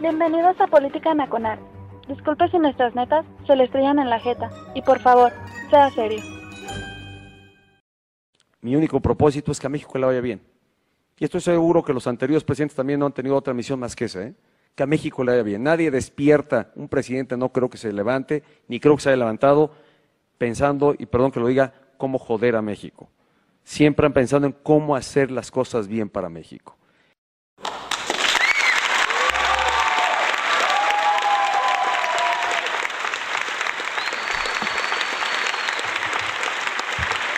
Bienvenidos a Política Nacional. Disculpe si nuestras netas se le estrellan en la jeta. Y por favor, sea serio. Mi único propósito es que a México le vaya bien. Y estoy seguro que los anteriores presidentes también no han tenido otra misión más que esa, ¿eh? que a México le vaya bien. Nadie despierta, un presidente no creo que se levante, ni creo que se haya levantado pensando, y perdón que lo diga, cómo joder a México. Siempre han pensado en cómo hacer las cosas bien para México.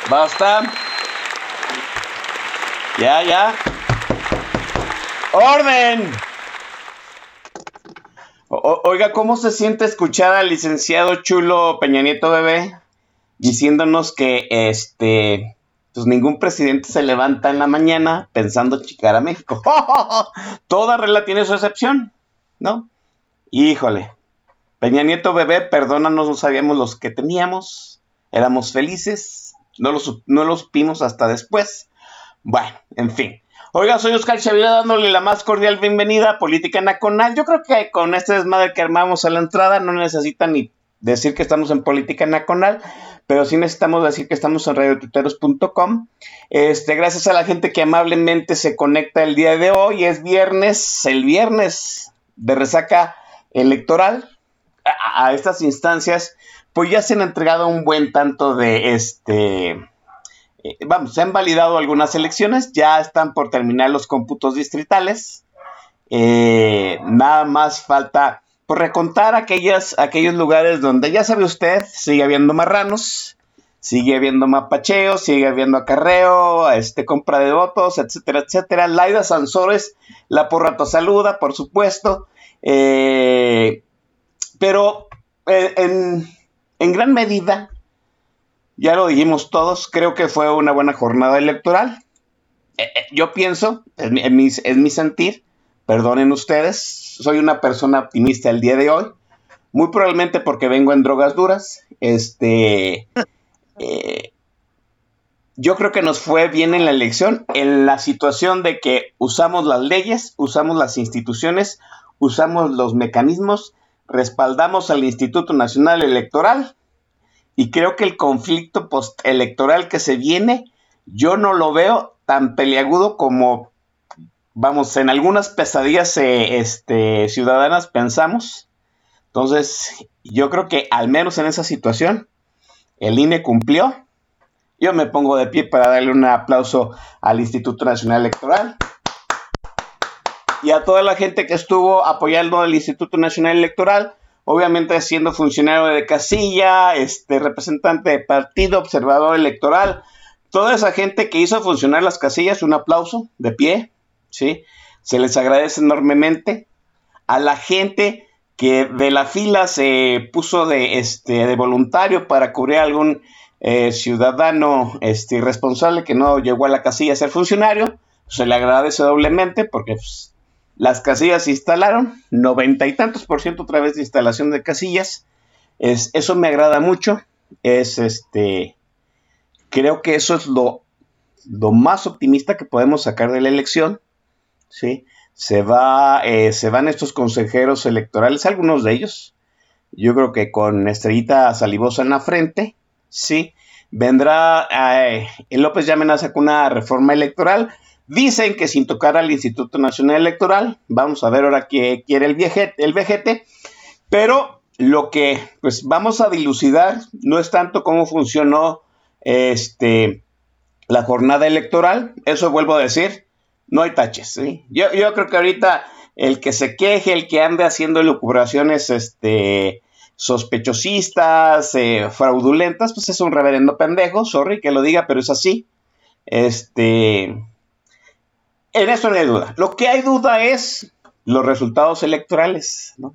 Basta. Ya, ya. ¡Orden! Oiga, ¿cómo se siente escuchar al licenciado Chulo Peña Nieto Bebé diciéndonos que este pues ningún presidente se levanta en la mañana pensando chicar a México? Toda regla tiene su excepción, ¿no? Híjole. Peña Nieto Bebé, perdónanos, no sabíamos los que teníamos, éramos felices, no lo, no supimos hasta después. Bueno, en fin. Oiga, soy Oscar Xavier dándole la más cordial bienvenida a Política Nacional. Yo creo que con este desmadre que armamos a la entrada no necesitan ni decir que estamos en Política Nacional, pero sí necesitamos decir que estamos en radiotuteros.com. Este, gracias a la gente que amablemente se conecta el día de hoy. Es viernes, el viernes de resaca electoral. A estas instancias, pues ya se han entregado un buen tanto de este eh, vamos, se han validado algunas elecciones, ya están por terminar los cómputos distritales. Eh, nada más falta por recontar aquellas, aquellos lugares donde ya sabe usted, sigue habiendo marranos, sigue habiendo mapacheo, sigue habiendo acarreo, este, compra de votos, etcétera, etcétera. Laida Sansores, la porrato saluda, por supuesto. Eh, pero eh, en, en gran medida, ya lo dijimos todos, creo que fue una buena jornada electoral. Eh, eh, yo pienso, en mi sentir, perdonen ustedes, soy una persona optimista el día de hoy, muy probablemente porque vengo en drogas duras. Este, eh, yo creo que nos fue bien en la elección, en la situación de que usamos las leyes, usamos las instituciones, usamos los mecanismos, respaldamos al Instituto Nacional Electoral y creo que el conflicto postelectoral que se viene, yo no lo veo tan peliagudo como, vamos, en algunas pesadillas eh, este, ciudadanas pensamos. Entonces, yo creo que al menos en esa situación, el INE cumplió. Yo me pongo de pie para darle un aplauso al Instituto Nacional Electoral y a toda la gente que estuvo apoyando al Instituto Nacional Electoral, obviamente siendo funcionario de casilla, este representante de partido, observador electoral, toda esa gente que hizo funcionar las casillas, un aplauso de pie, ¿sí? Se les agradece enormemente. A la gente que de la fila se puso de, este, de voluntario para cubrir a algún eh, ciudadano este, irresponsable que no llegó a la casilla a ser funcionario, se le agradece doblemente porque pues, las casillas se instalaron, noventa y tantos por ciento otra vez de instalación de casillas. Es, eso me agrada mucho. Es este. Creo que eso es lo, lo más optimista que podemos sacar de la elección. ¿sí? Se, va, eh, se van estos consejeros electorales, algunos de ellos. Yo creo que con estrellita salivosa en la frente. Sí. Vendrá. eh, López ya amenaza con una reforma electoral. Dicen que sin tocar al Instituto Nacional Electoral, vamos a ver ahora qué quiere el, viejete, el vejete, pero lo que pues vamos a dilucidar no es tanto cómo funcionó este, la jornada electoral, eso vuelvo a decir, no hay taches. ¿sí? Yo, yo creo que ahorita el que se queje, el que ande haciendo elucubraciones este, sospechosistas, eh, fraudulentas, pues es un reverendo pendejo, sorry que lo diga, pero es así. Este, En eso no hay duda. Lo que hay duda es los resultados electorales, ¿no?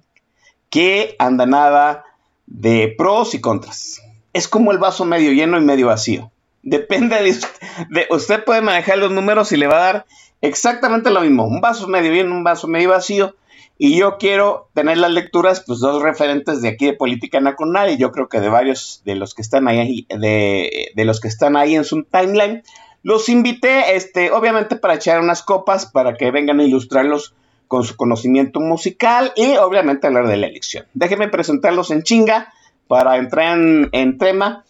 Que anda nada de pros y contras. Es como el vaso medio lleno y medio vacío. Depende de usted, de usted puede manejar los números y le va a dar exactamente lo mismo. Un vaso medio lleno, un vaso medio vacío. Y yo quiero tener las lecturas, pues dos referentes de aquí de política nacional y yo creo que de varios de los que están ahí, de los que están ahí en su timeline, los invité, este, obviamente para echar unas copas, para que vengan a ilustrarlos con su conocimiento musical y obviamente hablar de la elección. Déjenme presentarlos en chinga para entrar en, tema.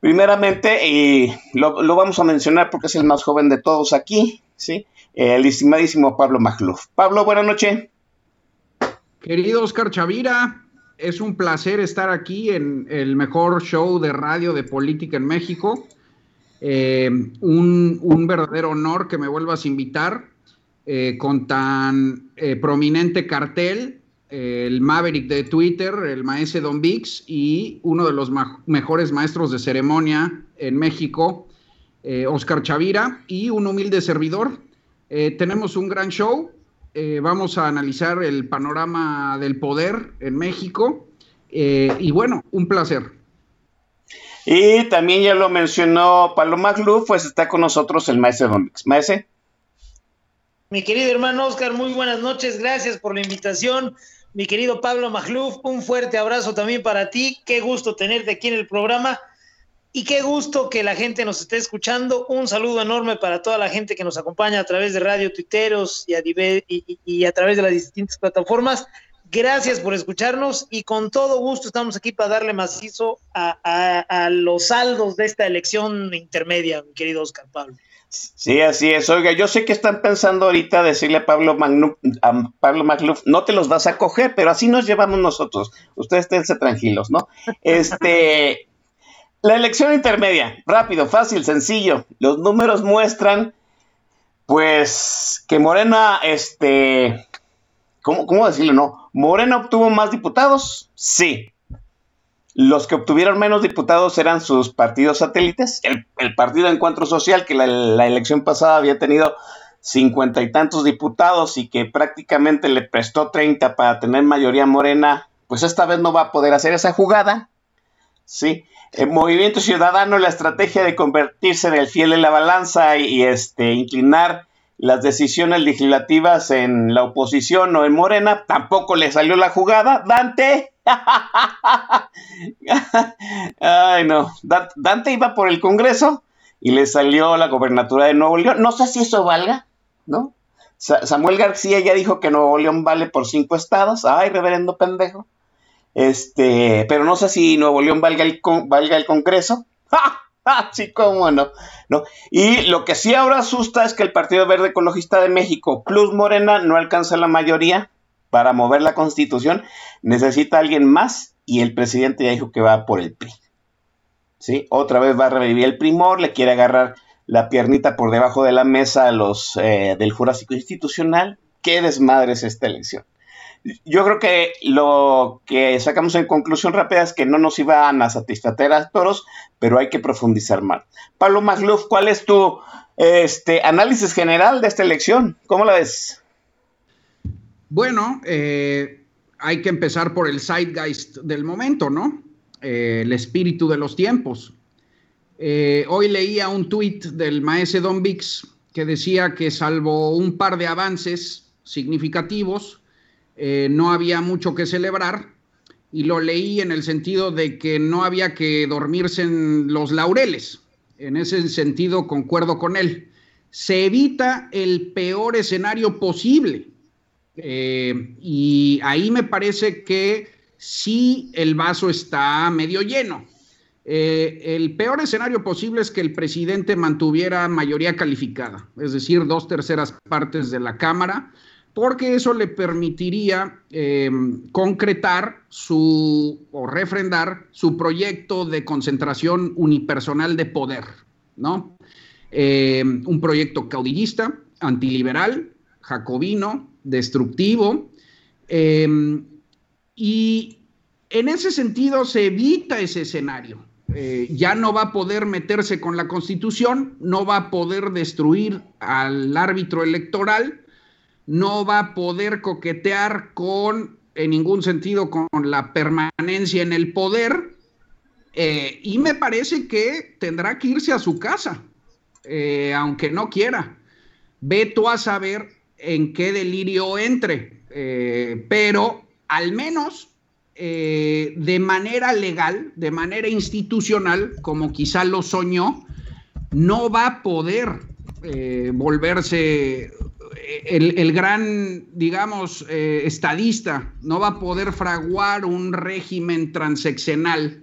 Primeramente, y lo, vamos a mencionar porque es el más joven de todos aquí, ¿sí? El estimadísimo Pablo Magluf. Pablo, buenas noches. Querido Oscar Chavira, es un placer estar aquí en el mejor show de radio de política en México. Eh, un, verdadero honor que me vuelvas a invitar eh, con tan eh, prominente cartel, el Maverick de Twitter, el maestro Don Vix y uno de los mejores maestros de ceremonia en México, Oscar Chavira, y un humilde servidor. tenemos un gran show. vamos a analizar el panorama del poder en México. y bueno, un placer. Y también ya lo mencionó Paloma Gluf, pues está con nosotros el maestro Domix. Maese. Mi querido hermano Oscar, muy buenas noches, gracias por la invitación. Mi querido Pablo Magluf, un fuerte abrazo también para ti. Qué gusto tenerte aquí en el programa y qué gusto que la gente nos esté escuchando. Un saludo enorme para toda la gente que nos acompaña a través de Radio Tuiteros y a través de las distintas plataformas. Gracias por escucharnos y con todo gusto estamos aquí para darle macizo a, los saldos de esta elección intermedia, mi querido Oscar Pablo. Sí, así es. Oiga, yo sé que están pensando ahorita decirle a Pablo, Magnu, a Pablo Magluf, no te los vas a coger, pero así nos llevamos nosotros. Ustedes esténse tranquilos, ¿no? Este, la elección intermedia, rápido, fácil, sencillo. Los números muestran, pues, que Morena, este, ¿cómo, cómo decirlo? No, Morena obtuvo más diputados, sí. Los que obtuvieron menos diputados eran sus partidos satélites. El, Partido Encuentro Social, que la, elección pasada había tenido cincuenta y tantos diputados y que prácticamente le prestó 30 para tener mayoría morena, pues esta vez no va a poder hacer esa jugada. Sí. El Movimiento Ciudadano, la estrategia de convertirse en el fiel de la balanza y, este, inclinar las decisiones legislativas en la oposición o en Morena, tampoco le salió la jugada. Dante. Ay, no. Dante iba por el Congreso y le salió la gobernatura de Nuevo León. No sé si eso valga, ¿no? Samuel García ya dijo que Nuevo León vale por cinco estados. Ay, reverendo pendejo. Este, pero no sé si Nuevo León valga el, valga el Congreso. ¡Ja! sí, cómo no. no. Y lo que sí ahora asusta es que el Partido Verde Ecologista de México plus Morena no alcanza la mayoría para mover la constitución. Necesita alguien más y el presidente ya dijo que va por el PRI. ¿Sí? Otra vez va a revivir el primor, le quiere agarrar la piernita por debajo de la mesa a los eh, del Jurásico Institucional. ¿Qué desmadre es esta elección? Yo creo que lo que sacamos en conclusión rápida es que no nos iban a satisfacer a todos, pero hay que profundizar más. Pablo Magluf, ¿cuál es tu este, análisis general de esta elección? ¿Cómo la ves? Bueno, eh, hay que empezar por el zeitgeist del momento, ¿no? Eh, el espíritu de los tiempos. Eh, hoy leía un tuit del maese Don Vix que decía que salvo un par de avances significativos, eh, no había mucho que celebrar y lo leí en el sentido de que no había que dormirse en los laureles. En ese sentido concuerdo con él. Se evita el peor escenario posible. Eh, y ahí me parece que sí el vaso está medio lleno. Eh, el peor escenario posible es que el presidente mantuviera mayoría calificada, es decir, dos terceras partes de la Cámara porque eso le permitiría em, concretar su o refrendar su proyecto de concentración unipersonal de poder, ¿no? Em, un proyecto caudillista, antiliberal, jacobino, destructivo, em, y en ese sentido se evita ese escenario. Eh, ya no va a poder meterse con la constitución, no va a poder destruir al árbitro electoral, no va a poder coquetear con, en ningún sentido, con la permanencia en el poder. Eh, y me parece que tendrá que irse a su casa, eh, aunque no quiera. Ve tú a saber en qué delirio entre, pero al menos eh, de manera legal, de manera institucional, como quizá lo soñó, no va a poder eh, volverse eh, el, gran, digamos, estadista, no va a poder fraguar un régimen transeccional.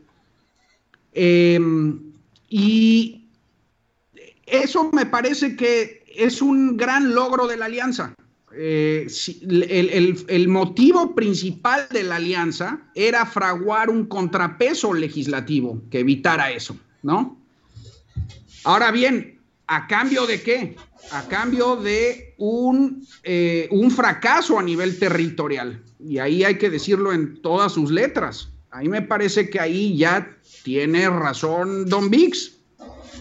Em, y eso me parece que es un gran logro de la alianza. Eh, el, motivo principal de la alianza era fraguar un contrapeso legislativo que evitara eso, ¿no? Ahora bien, ¿a cambio de qué? A cambio de un, eh, un fracaso a nivel territorial. Y ahí hay que decirlo en todas sus letras. A mí me parece que ahí ya tiene razón Don Vix.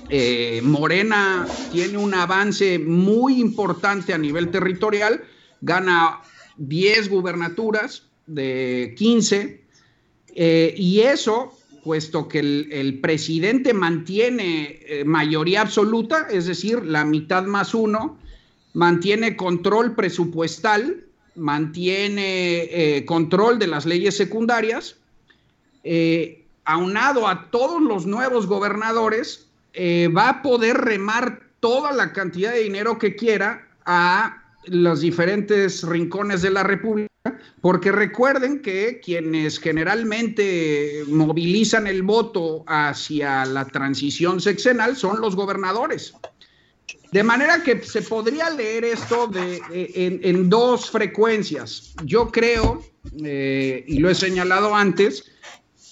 Eh, Morena tiene un avance muy importante a nivel territorial, gana 10 gubernaturas de 15, eh, y eso, puesto que el, presidente mantiene eh, mayoría absoluta, es decir, la mitad más uno, mantiene control presupuestal, mantiene control de las leyes secundarias, aunado a todos los nuevos gobernadores, eh, va a poder remar toda la cantidad de dinero que quiera a los diferentes rincones de la República, porque recuerden que quienes generalmente movilizan el voto hacia la transición sexenal son los gobernadores. De manera que se podría leer esto de, en, dos frecuencias. Yo creo, eh, y lo he señalado antes,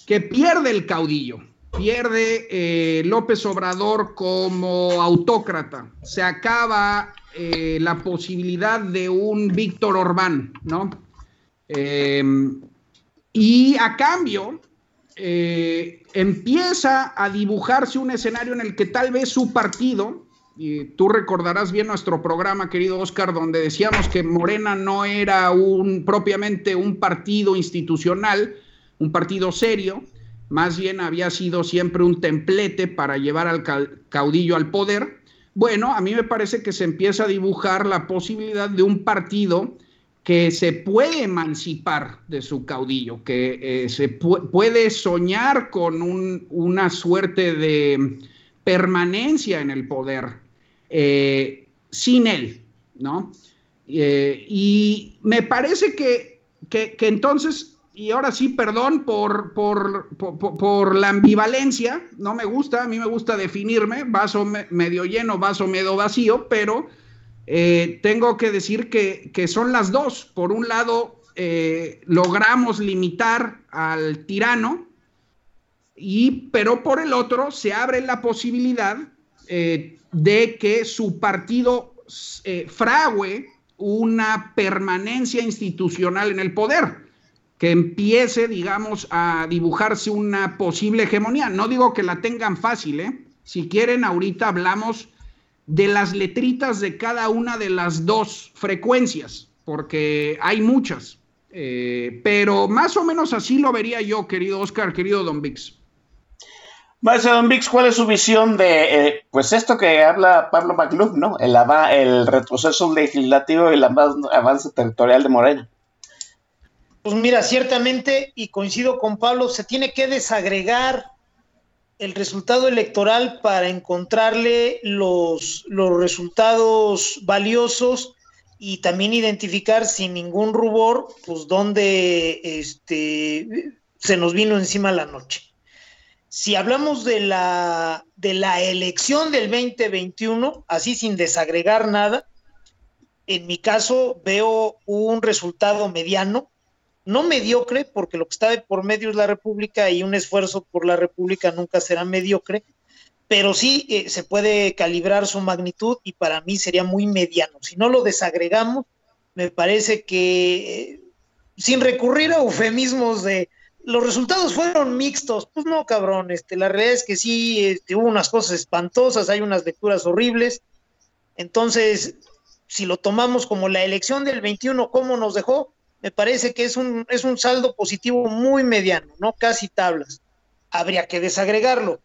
que pierde el caudillo pierde eh, López Obrador como autócrata, se acaba eh, la posibilidad de un Víctor Orbán, ¿no? Em, y a cambio eh, empieza a dibujarse un escenario en el que tal vez su partido, y tú recordarás bien nuestro programa, querido Oscar, donde decíamos que Morena no era un propiamente un partido institucional, un partido serio, más bien había sido siempre un templete para llevar al caudillo al poder. Bueno, a mí me parece que se empieza a dibujar la posibilidad de un partido que se puede emancipar de su caudillo, que eh, se puede soñar con una suerte de permanencia en el poder eh, sin él, ¿no? Eh, y me parece que, que entonces y ahora sí, perdón por, por, la ambivalencia, no me gusta, a mí me gusta definirme, vaso medio lleno, vaso medio vacío, pero eh, tengo que decir que, son las dos. Por un lado, eh, logramos limitar al tirano, y, pero por el otro se abre la posibilidad eh, de que su partido frague una permanencia institucional en el poder que empiece, digamos, a dibujarse una posible hegemonía. No digo que la tengan fácil, ¿eh? Si quieren, ahorita hablamos de las letritas de cada una de las dos frecuencias, porque hay muchas. Eh, pero más o menos así lo vería yo, querido Oscar, querido Don Vix. Maestro Don Vix, ¿cuál es su visión de, eh, pues esto que habla Pablo McLuh, ¿no? El, el retroceso legislativo y el avance territorial de Morena. Pues mira, ciertamente, y coincido con Pablo, se tiene que desagregar el resultado electoral para encontrarle los, los resultados valiosos y también identificar sin ningún rubor, pues dónde este, se nos vino encima la noche. Si hablamos de la, de la elección del 2021, así sin desagregar nada, en mi caso veo un resultado mediano, no mediocre, porque lo que está de por medio es la República y un esfuerzo por la República nunca será mediocre, pero sí eh, se puede calibrar su magnitud y para mí sería muy mediano. Si no lo desagregamos, me parece que eh, sin recurrir a eufemismos de los resultados fueron mixtos. Pues no, cabrón, este, la realidad es que sí, este, hubo unas cosas espantosas, hay unas lecturas horribles. Entonces, si lo tomamos como la elección del 21, ¿cómo nos dejó? Me parece que es un, es un saldo positivo muy mediano, ¿no? Casi tablas. Habría que desagregarlo.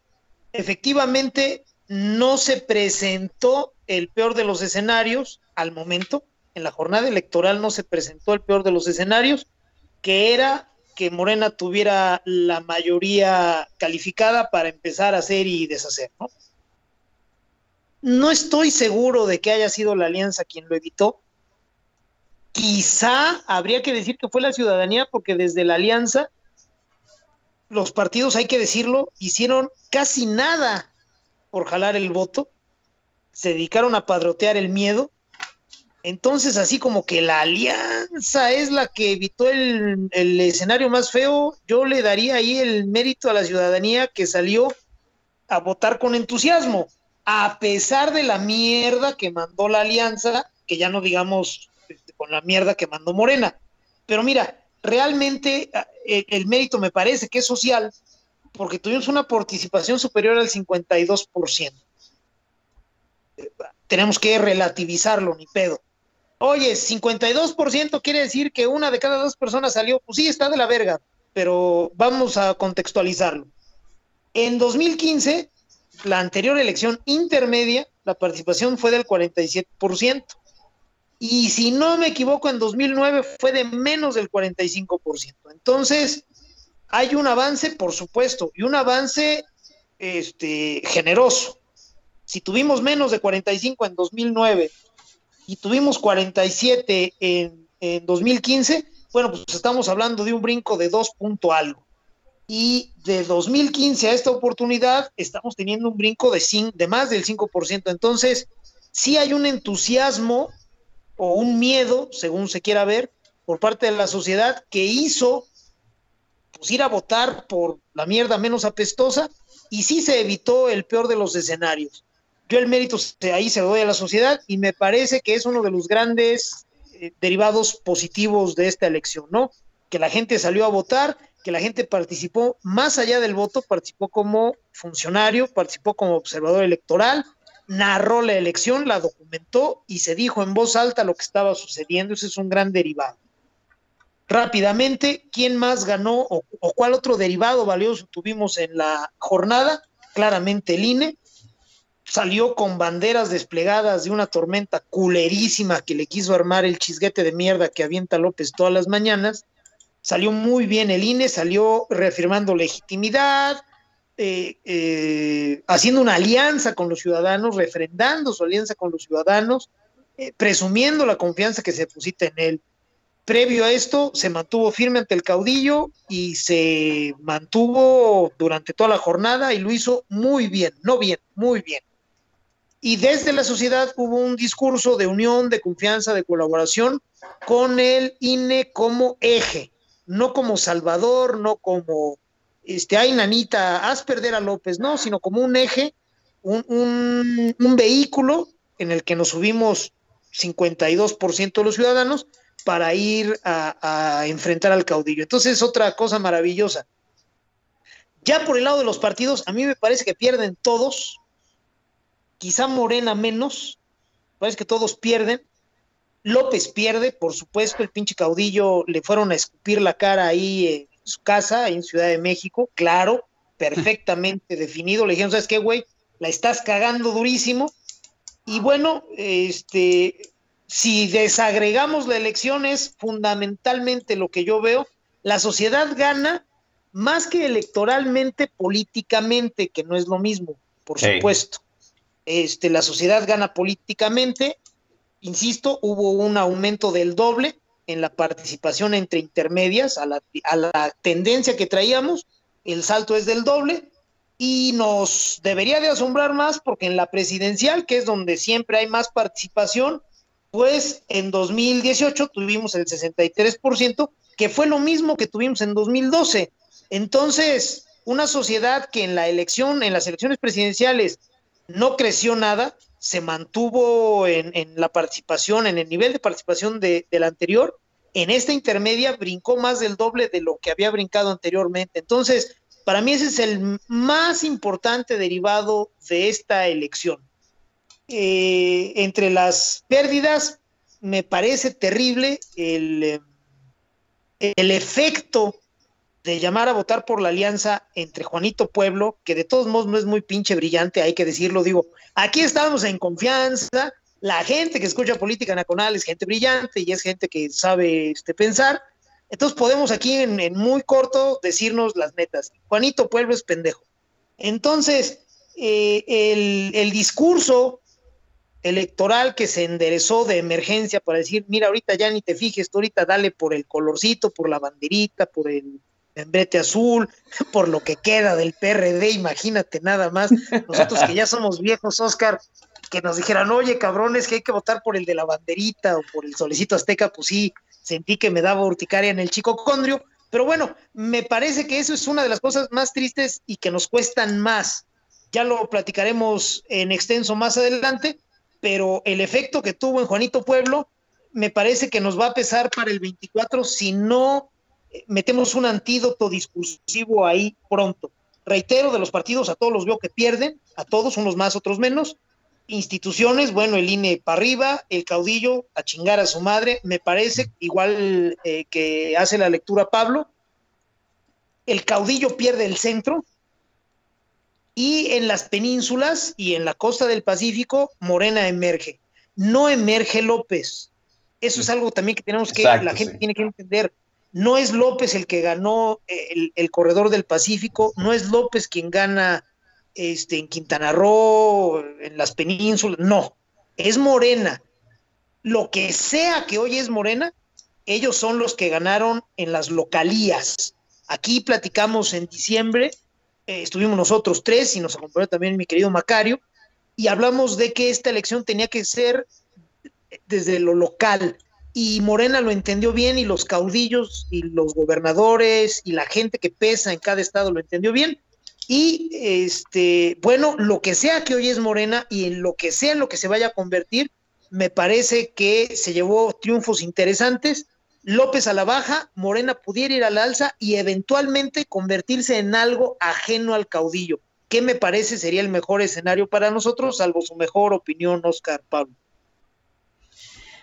Efectivamente, no se presentó el peor de los escenarios al momento. En la jornada electoral no se presentó el peor de los escenarios, que era que Morena tuviera la mayoría calificada para empezar a hacer y deshacer, ¿no? No estoy seguro de que haya sido la alianza quien lo evitó. Quizá habría que decir que fue la ciudadanía, porque desde la alianza los partidos, hay que decirlo, hicieron casi nada por jalar el voto, se dedicaron a padrotear el miedo. Entonces, así como que la alianza es la que evitó el, el escenario más feo, yo le daría ahí el mérito a la ciudadanía que salió a votar con entusiasmo a pesar de la mierda que mandó la alianza, que ya no digamos con la mierda que mandó Morena. Pero mira, realmente eh, el, mérito me parece que es social, porque tuvimos una participación superior al 52%. tenemos que relativizarlo, ni pedo. Oye, 52% quiere decir que una de cada dos personas salió, pues sí, está de la verga, pero vamos a contextualizarlo. En 2015 la anterior elección intermedia, la participación fue del 47%. Y si no me equivoco, en 2009 fue de menos del 45%. Entonces, hay un avance, por supuesto, y un avance este, generoso. Si tuvimos menos de 45 en 2009 y tuvimos 47 en, en 2015, bueno, pues estamos hablando de un brinco de dos punto algo y de 2015 a esta oportunidad estamos teniendo un brinco de, de más del 5%. Entonces, sí hay un entusiasmo o un miedo, según se quiera ver, por parte de la sociedad que hizo pues, ir a votar por la mierda menos apestosa y sí se evitó el peor de los escenarios. Yo el mérito ahí se lo doy a la sociedad y me parece que es uno de los grandes eh, derivados positivos de esta elección, ¿no? Que la gente salió a votar que la gente participó más allá del voto, participó como funcionario, participó como observador electoral, narró la elección, la documentó y se dijo en voz alta lo que estaba sucediendo. Ese es un gran derivado. Rápidamente, ¿quién más ganó o, cuál otro derivado valioso tuvimos en la jornada? Claramente el INE salió con banderas desplegadas de una tormenta culerísima que le quiso armar el chisguete de mierda que avienta López todas las mañanas Salió muy bien el INE, salió reafirmando legitimidad, eh, eh, haciendo una alianza con los ciudadanos, refrendando su alianza con los ciudadanos, eh, presumiendo la confianza que se deposita en él. Previo a esto, se mantuvo firme ante el caudillo y se mantuvo durante toda la jornada y lo hizo muy bien, no bien, muy bien. Y desde la sociedad hubo un discurso de unión, de confianza, de colaboración con el INE como eje no como Salvador, no como, este, ay, nanita, haz perder a López, no, sino como un eje, un, un, vehículo en el que nos subimos 52% de los ciudadanos para ir a, a, enfrentar al caudillo. Entonces es otra cosa maravillosa. Ya por el lado de los partidos, a mí me parece que pierden todos, quizá Morena menos, parece que todos pierden, López pierde, por supuesto, el pinche caudillo le fueron a escupir la cara ahí en su casa, en Ciudad de México, claro, perfectamente definido. Le dijeron, ¿sabes qué, güey? La estás cagando durísimo. Y bueno, este, si desagregamos la elección, es fundamentalmente lo que yo veo. La sociedad gana más que electoralmente, políticamente, que no es lo mismo, por supuesto. Este, la sociedad gana políticamente, insisto, hubo un aumento del doble en la participación entre intermedias a la, a la, tendencia que traíamos, el salto es del doble y nos debería de asombrar más porque en la presidencial, que es donde siempre hay más participación, pues en 2018 tuvimos el 63%, que fue lo mismo que tuvimos en 2012. Entonces, una sociedad que en la elección, en las elecciones presidenciales, no creció nada, se mantuvo en, en, la participación, en el nivel de participación de, del anterior, en esta intermedia brincó más del doble de lo que había brincado anteriormente. Entonces, para mí ese es el más importante derivado de esta elección. Eh, entre las pérdidas, me parece terrible el, eh, el efecto de llamar a votar por la alianza entre Juanito Pueblo, que de todos modos no es muy pinche brillante, hay que decirlo, digo, aquí estamos en confianza, la gente que escucha política nacional es gente brillante y es gente que sabe este, pensar, entonces podemos aquí en, muy corto decirnos las netas, Juanito Pueblo es pendejo. Entonces, eh, el, el discurso electoral que se enderezó de emergencia para decir, mira, ahorita ya ni te fijes, tú ahorita dale por el colorcito, por la banderita, por el membrete azul, por lo que queda del PRD, imagínate nada más, nosotros que ya somos viejos, Oscar, que nos dijeran, oye, cabrones, que hay que votar por el de la banderita o por el solecito azteca, pues sí, sentí que me daba urticaria en el chico condrio, pero bueno, me parece que eso es una de las cosas más tristes y que nos cuestan más. Ya lo platicaremos en extenso más adelante, pero el efecto que tuvo en Juanito Pueblo me parece que nos va a pesar para el 24 si no eh, metemos un antídoto discursivo ahí pronto. Reitero, de los partidos a todos los veo que pierden, a todos, unos más, otros menos. Instituciones, bueno, el INE para arriba, el caudillo a chingar a su madre, me parece, igual eh, que hace la lectura Pablo, el caudillo pierde el centro, y en las penínsulas y en la costa del Pacífico, Morena emerge. No emerge López. Eso es algo también que tenemos que, la gente tiene que entender. No es López el que ganó el, corredor del Pacífico, no es López quien gana este, en Quintana Roo, en las penínsulas, no, es Morena. Lo que sea que hoy es Morena, ellos son los que ganaron en las localías. Aquí platicamos en diciembre eh, estuvimos nosotros tres y nos acompañó también mi querido Macario, y hablamos de que esta elección tenía que ser desde lo local. Y Morena lo entendió bien y los caudillos y los gobernadores y la gente que pesa en cada estado lo entendió bien. Y este, bueno, lo que sea que hoy es Morena y en lo que sea en lo que se vaya a convertir, me parece que se llevó triunfos interesantes López a la baja, Morena pudiera ir al alza y eventualmente convertirse en algo ajeno al caudillo. ¿Qué me parece sería el mejor escenario para nosotros, salvo su mejor opinión, Oscar Pablo?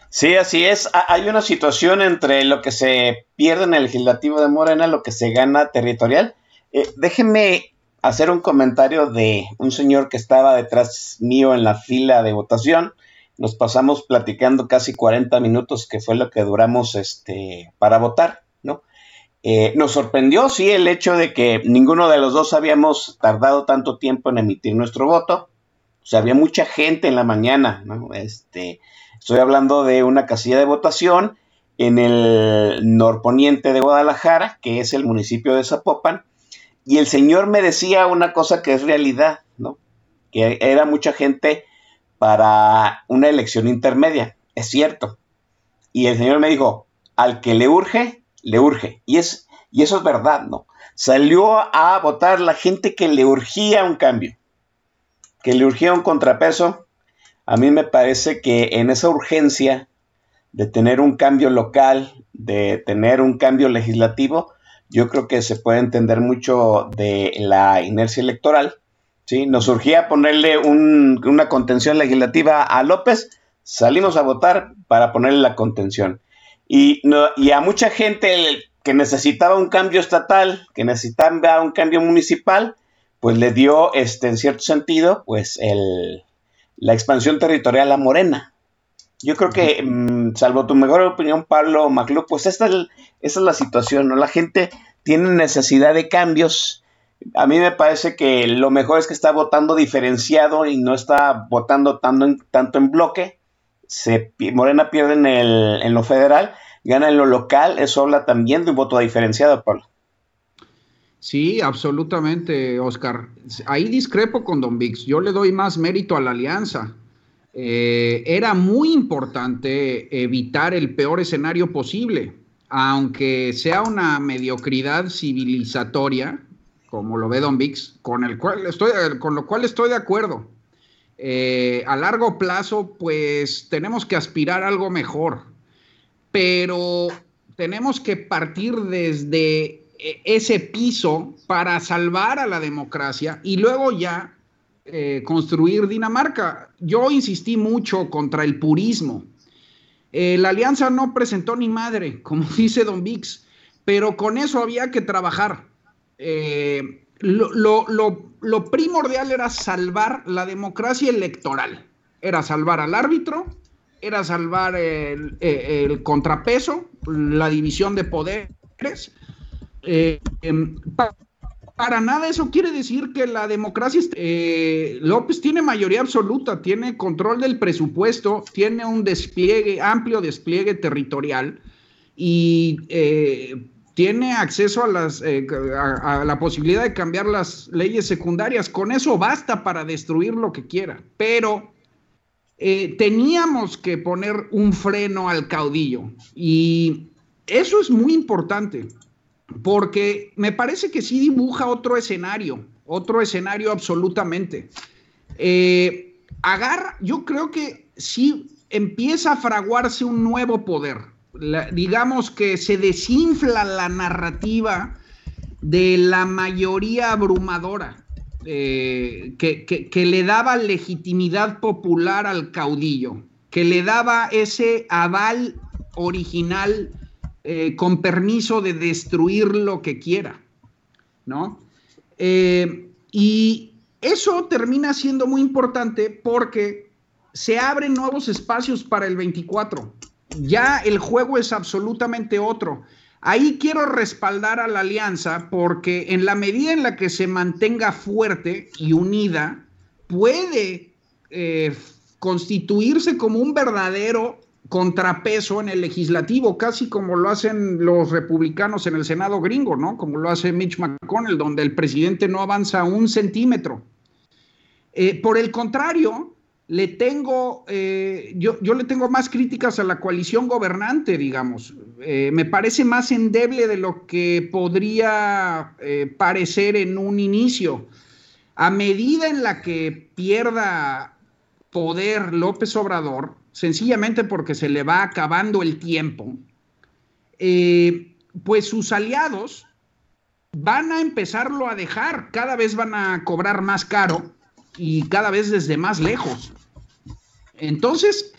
Sí, así es. Hay una situación entre lo que se pierde en el legislativo de Morena, lo que se gana territorial. Eh, déjenme hacer un comentario de un señor que estaba detrás mío en la fila de votación nos pasamos platicando casi 40 minutos, que fue lo que duramos este, para votar, ¿no? Eh, nos sorprendió, sí, el hecho de que ninguno de los dos habíamos tardado tanto tiempo en emitir nuestro voto. O sea, había mucha gente en la mañana, ¿no? Este, estoy hablando de una casilla de votación en el norponiente de Guadalajara, que es el municipio de Zapopan, y el señor me decía una cosa que es realidad, ¿no? Que era mucha gente para una elección intermedia. Es cierto. Y el Señor me dijo, al que le urge, le urge. Y, es, y eso es verdad, ¿no? Salió a votar la gente que le urgía un cambio, que le urgía un contrapeso. A mí me parece que en esa urgencia de tener un cambio local, de tener un cambio legislativo, yo creo que se puede entender mucho de la inercia electoral ¿sí? Nos surgía ponerle una contención legislativa a López, salimos a votar para ponerle la contención. Y, y a mucha gente que necesitaba un cambio estatal, que necesitaba un cambio municipal, pues le dio, este, en cierto sentido, pues la expansión territorial a Morena. Yo creo que, mm, salvo tu mejor opinión, Pablo Maclú, pues esta es, la situación, ¿no? La gente tiene necesidad de cambios a mí me parece que lo mejor es que está votando diferenciado y no está votando tanto en, tanto en bloque. Se, Morena pierde en, el, en lo federal, gana en lo local. Eso habla también de un voto diferenciado, Pablo. Sí, absolutamente, Oscar. Ahí discrepo con Don Vix. Yo le doy más mérito a la alianza. Eh, era muy importante evitar el peor escenario posible, aunque sea una mediocridad civilizatoria como lo ve Don Vix, con, el cual estoy, con lo cual estoy de acuerdo. Eh, a largo plazo, pues tenemos que aspirar a algo mejor. Pero tenemos que partir desde eh, ese piso para salvar a la democracia y luego ya eh, construir Dinamarca. Yo insistí mucho contra el purismo. Eh, la alianza no presentó ni madre, como dice Don Vix, pero con eso había que trabajar. lo, primordial era salvar la democracia electoral, era salvar al árbitro, era salvar el, contrapeso, la división de poderes, eh, em, para nada eso quiere decir que la democracia, eh, López tiene mayoría absoluta, tiene control del presupuesto, tiene un despliegue, amplio despliegue territorial y eh, tiene acceso a, las, a, la posibilidad de cambiar las leyes secundarias. Con eso basta para destruir lo que quiera, pero teníamos que poner un freno al caudillo y eso es muy importante porque me parece que sí dibuja otro escenario, otro escenario absolutamente. Eh, agarra, yo creo que sí empieza a fraguarse un nuevo poder. digamos que se desinfla la narrativa de la mayoría abrumadora eh, que le daba legitimidad popular al caudillo, que le daba ese aval original eh, con permiso de destruir lo que quiera, ¿no? Eh, y eso termina siendo muy importante porque se abren nuevos espacios para el 24. Ya el juego es absolutamente otro. Ahí quiero respaldar a la alianza porque en la medida en la que se mantenga fuerte y unida, puede eh, constituirse como un verdadero contrapeso en el legislativo, casi como lo hacen los republicanos en el Senado gringo, ¿no? Como lo hace Mitch McConnell, donde el presidente no avanza un centímetro. Eh, por el contrario, le tengo, eh, yo, yo, le tengo más críticas a la coalición gobernante, digamos. Eh, me parece más endeble de lo que podría parecer en un inicio. A medida en la que pierda poder López Obrador, sencillamente porque se le va acabando el tiempo, eh, pues sus aliados van a empezarlo a dejar, cada vez van a cobrar más caro y cada vez desde más lejos. Entonces,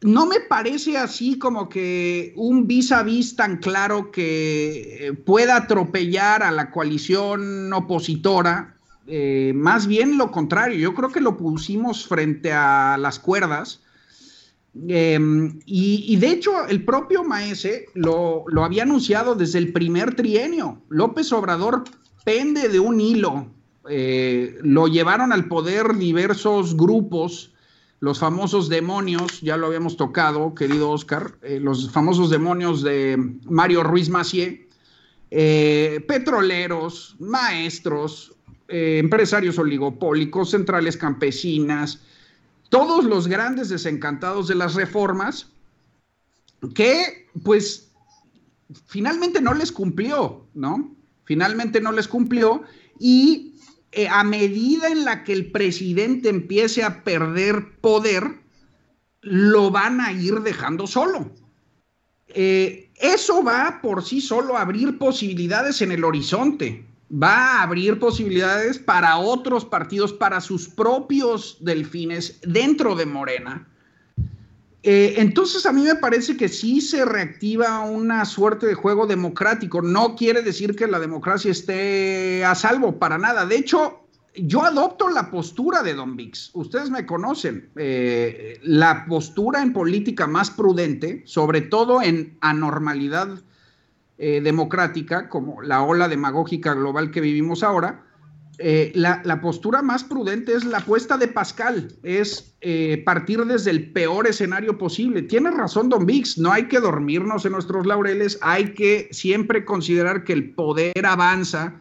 no me parece así como que un vis a vis tan claro que eh, pueda atropellar a la coalición opositora eh, más bien lo contrario, yo creo que lo pusimos frente a las cuerdas. Em, y, de hecho, el propio Maese lo, había anunciado desde el primer trienio. López Obrador pende de un hilo. Eh, lo llevaron al poder diversos grupos, los famosos demonios, ya lo habíamos tocado, querido Oscar, eh, los famosos demonios de Mario Ruiz Macié, petroleros, maestros, eh, empresarios oligopólicos, centrales campesinas, todos los grandes desencantados de las reformas, que pues finalmente no les cumplió, ¿no? Finalmente no les cumplió y eh, a medida en la que el presidente empiece a perder poder, lo van a ir dejando solo. Eh, eso va por sí solo a abrir posibilidades en el horizonte va a abrir posibilidades para otros partidos, para sus propios delfines dentro de Morena. Eh, entonces a mí me parece que sí se reactiva una suerte de juego democrático. No quiere decir que la democracia esté a salvo para nada. De hecho, yo adopto la postura de Don Vix. Ustedes me conocen. Eh, la postura en política más prudente, sobre todo en anormalidad eh, democrática, como la ola demagógica global que vivimos ahora, eh, la, postura más prudente es la apuesta de Pascal, es eh, partir desde el peor escenario posible. Tiene razón Don Vix, no hay que dormirnos en nuestros laureles, hay que siempre considerar que el poder avanza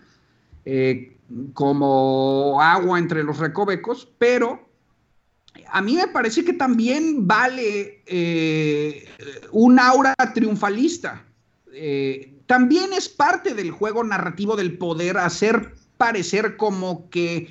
como agua entre los recovecos, pero a mí me parece que también vale un aura triunfalista. Eh, también es parte del juego narrativo del poder hacer parecer como que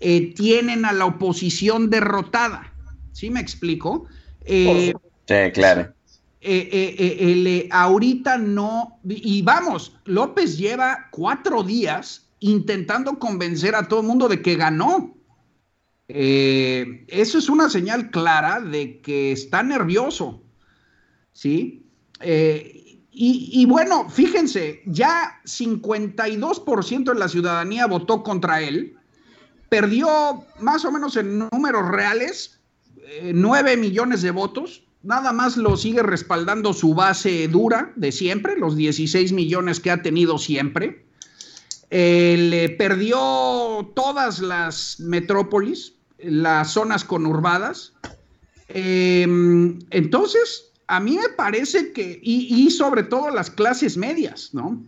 eh, tienen a la oposición derrotada. ¿Sí me explico? Eh, sí, claro. el, ahorita no, y vamos, López lleva cuatro días intentando convencer a todo el mundo de que ganó. eso es una señal clara de que está nervioso, ¿sí? Y, bueno, fíjense, ya 52% de la ciudadanía votó contra él, perdió más o menos en números reales 9 millones de votos, nada más lo sigue respaldando su base dura de siempre, los 16 millones que ha tenido siempre. Eh, le perdió todas las metrópolis, las zonas conurbadas. Em, entonces, a mí me parece que, y, y, sobre todo las clases medias, ¿no?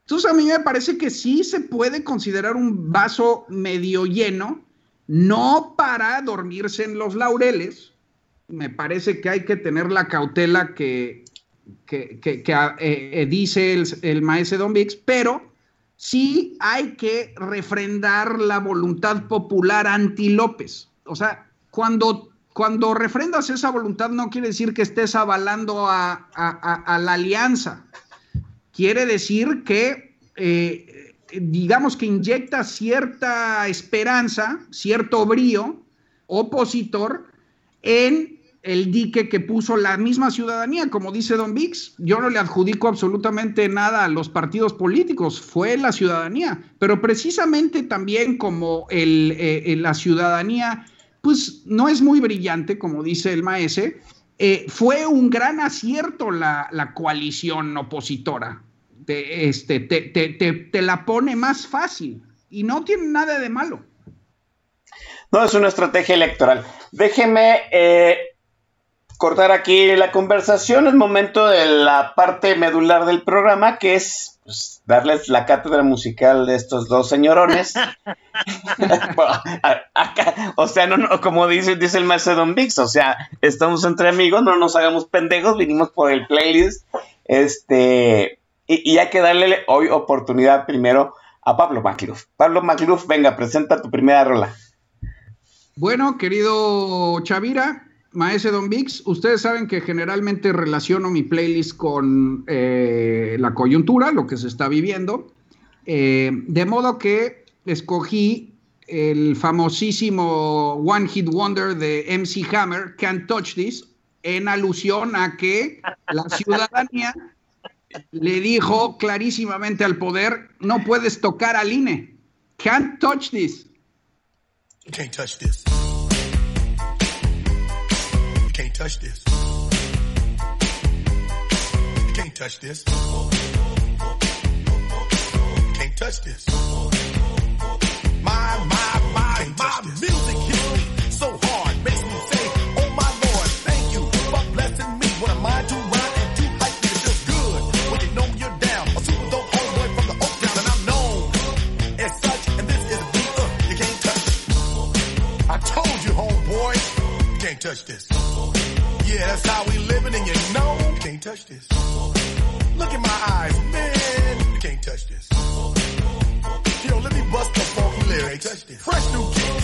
Entonces, a mí me parece que sí se puede considerar un vaso medio lleno, no para dormirse en los laureles, me parece que hay que tener la cautela que, ah, eh, eh, dice el, el, maestro Don Vix, pero sí hay que refrendar la voluntad popular anti López. O sea, cuando, cuando refrendas esa voluntad no quiere decir que estés avalando a, la alianza. Quiere decir que, eh, digamos que inyecta cierta esperanza, cierto brío opositor en el dique que puso la misma ciudadanía, como dice Don Vix. Yo no le adjudico absolutamente nada a los partidos políticos, fue la ciudadanía, pero precisamente también como el, eh, la ciudadanía, pues no es muy brillante, como dice el maese, eh, fue un gran acierto la, la coalición opositora. Te, este, te, te, te, la pone más fácil y no tiene nada de malo. No, es una estrategia electoral. Déjeme eh, cortar aquí la conversación. Es momento de la parte medular del programa, que es pues, darles la cátedra musical de estos dos señorones. o sea, no, como dice, dice el maestro Don Vix, o sea, estamos entre amigos, no nos hagamos pendejos, vinimos por el playlist. Este, y, y hay que darle hoy oportunidad primero a Pablo Macluf. Pablo Macluf, venga, presenta tu primera rola. Bueno, querido Chavira, Maese Don Vix, ustedes saben que generalmente relaciono mi playlist con eh, la coyuntura, lo que se está viviendo, eh, de modo que escogí el famosísimo One Hit Wonder de MC Hammer, Can't Touch This, en alusión a que la ciudadanía le dijo clarísimamente al poder, no puedes tocar al INE. Can't touch this. can't touch this. Touch this. You can't touch this. You can't touch this. My, my, my, my music hits me so hard, makes me say, oh my Lord, thank you for blessing me. What am I to rhyme and too hype me? It feels good when you know you're down. A super dope homeboy from the Oak Town and I'm known as such. And this is a beat uh, you can't touch. I told you, homeboy, you can't touch this. Yeah, that's how we living and you know you can't touch this. Look in my eyes, man, you can't touch this. Yo, let me bust the funky lyrics. Fresh new kicks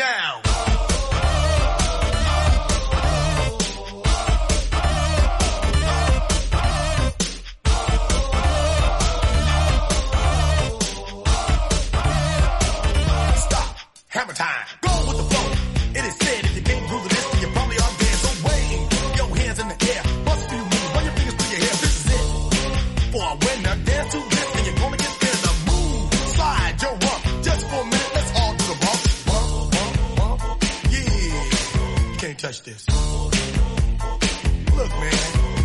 down. Touch this. Look, man,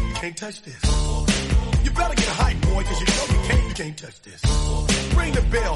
you can't touch this. You better get hype, boy, cause you know you can't, you can't touch this. Ring the bell,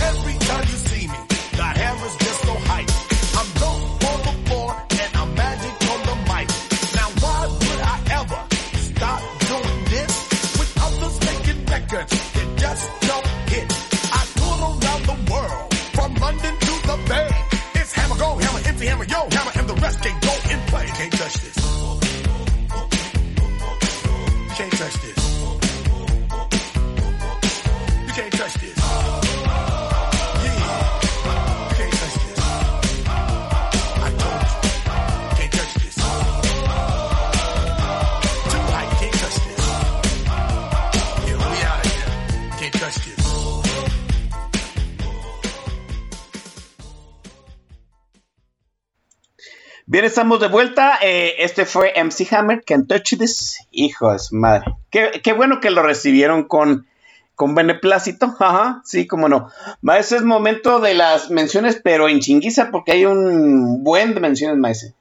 Estamos de vuelta. Eh, este fue MC Hammer, Can't Touch This. Hijo de su madre. Qué, qué bueno que lo recibieron con, con beneplácito. Ajá, sí, cómo no. Maese, es momento de las menciones, pero en chinguiza, porque hay un buen de menciones, Maese.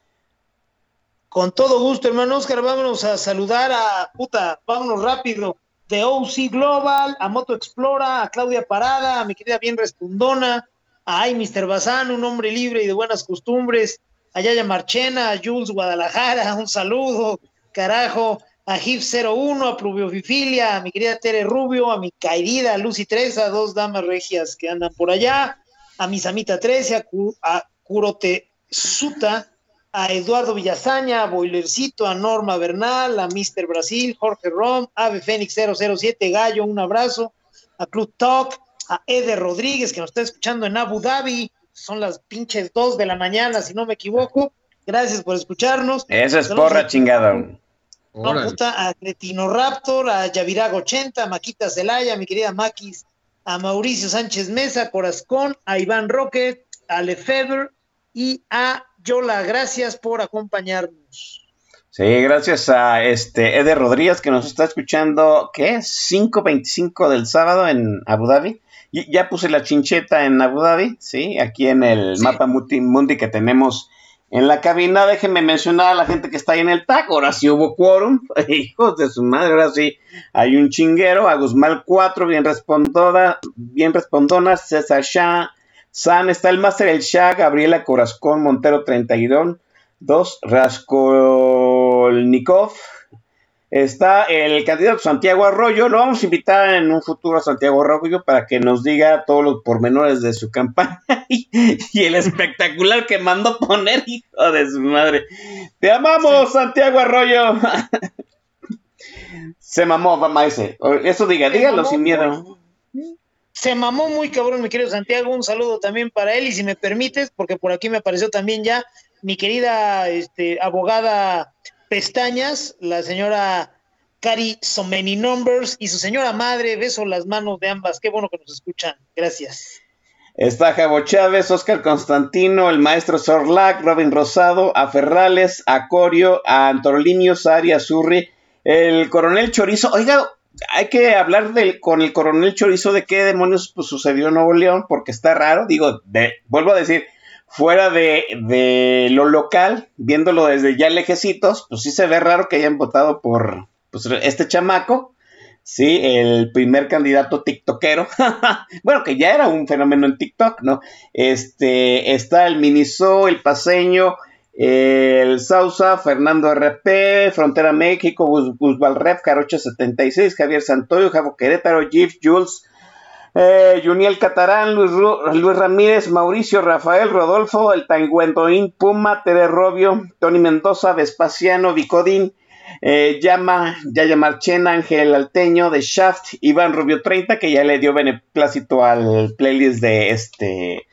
Con todo gusto, hermano Oscar, vámonos a saludar a puta, vámonos rápido. De OC Global, a Moto Explora, a Claudia Parada, a mi querida bien respondona, a Ay Mr. Bazán, un hombre libre y de buenas costumbres, a Yaya Marchena, a Jules Guadalajara, un saludo, carajo, a GIF 01, a Pluviofifilia, a mi querida Tere Rubio, a mi querida Lucy Treza, dos damas regias que andan por allá, a mi Samita 13, a, a Curote Suta, a Eduardo Villazaña, a Boilercito, a Norma Bernal, a Mr. Brasil, Jorge Rom, Ave Fénix 007, Gallo, un abrazo, a Club Talk, a Eder Rodríguez, que nos está escuchando en Abu Dhabi, son las pinches dos de la mañana, si no me equivoco, gracias por escucharnos. Esa es Saludos porra a- chingada. no, puta, a Cretino Raptor, a Yavirago 80, a Maquita Celaya, a mi querida Maquis, a Mauricio Sánchez Mesa, Corazcón, a Iván Roque, a Lefebvre y a Yola. Gracias por acompañarnos. Sí, gracias a este Eder Rodríguez que nos está escuchando, ¿qué? 5.25 del sábado en Abu Dhabi. Y ya puse la chincheta en Abu Dhabi, ¿sí? Aquí en el Sí. mapa multi- mundi que tenemos en la cabina. Déjenme mencionar a la gente que está ahí en el tag. Ahora sí hubo quórum. Hijos de su madre, ahora sí hay un chinguero. A Guzmán 4, bien respondona, bien respondona. César Shah, San, está el Master El Shah, Gabriela Corazcón, Montero 32. Dos, Raskolnikov. Está el candidato Santiago Arroyo. Lo vamos a invitar en un futuro a Santiago Arroyo para que nos diga todos los pormenores de su campaña y, y el espectacular que mandó poner, hijo de su madre. Te amamos, Santiago Arroyo. Se mamó, maese. Eso diga, Se dígalo mamó, sin miedo. Se mamó muy cabrón, mi querido Santiago. Un saludo también para él. Y si me permites, porque por aquí me apareció también ya mi querida este, abogada Pestañas, la señora Cari Someni Numbers y su señora madre. Beso las manos de ambas. Qué bueno que nos escuchan. Gracias. Está Javo Chávez, Oscar Constantino, el maestro Sorlac, Robin Rosado, a Ferrales, a Corio, a Antolinio, Sari, a Zurri, el coronel Chorizo. Oiga, hay que hablar con el coronel Chorizo de qué demonios pues, sucedió en Nuevo León, porque está raro. Digo, de- vuelvo a decir, fuera de, de lo local, viéndolo desde ya lejecitos, pues sí se ve raro que hayan votado por pues, este chamaco. Sí, el primer candidato tiktokero. bueno, que ya era un fenómeno en TikTok, ¿no? Este, está el Miniso, el Paseño, el Sausa, Fernando RP, Frontera México, Busbal Rep, Carocho 76, Javier Santoyo, Javo Querétaro, Jeff Jules, eh, Juniel Catarán, Luis, Ramírez, Mauricio, Rafael, Rodolfo, el Tanguendoín, Puma, Tere Robio, Tony Mendoza, Vespasiano, Vicodín, eh, Llama, Yaya Marchena, Ángel Alteño, de Shaft, Iván Rubio 30, que ya le dio beneplácito al playlist de este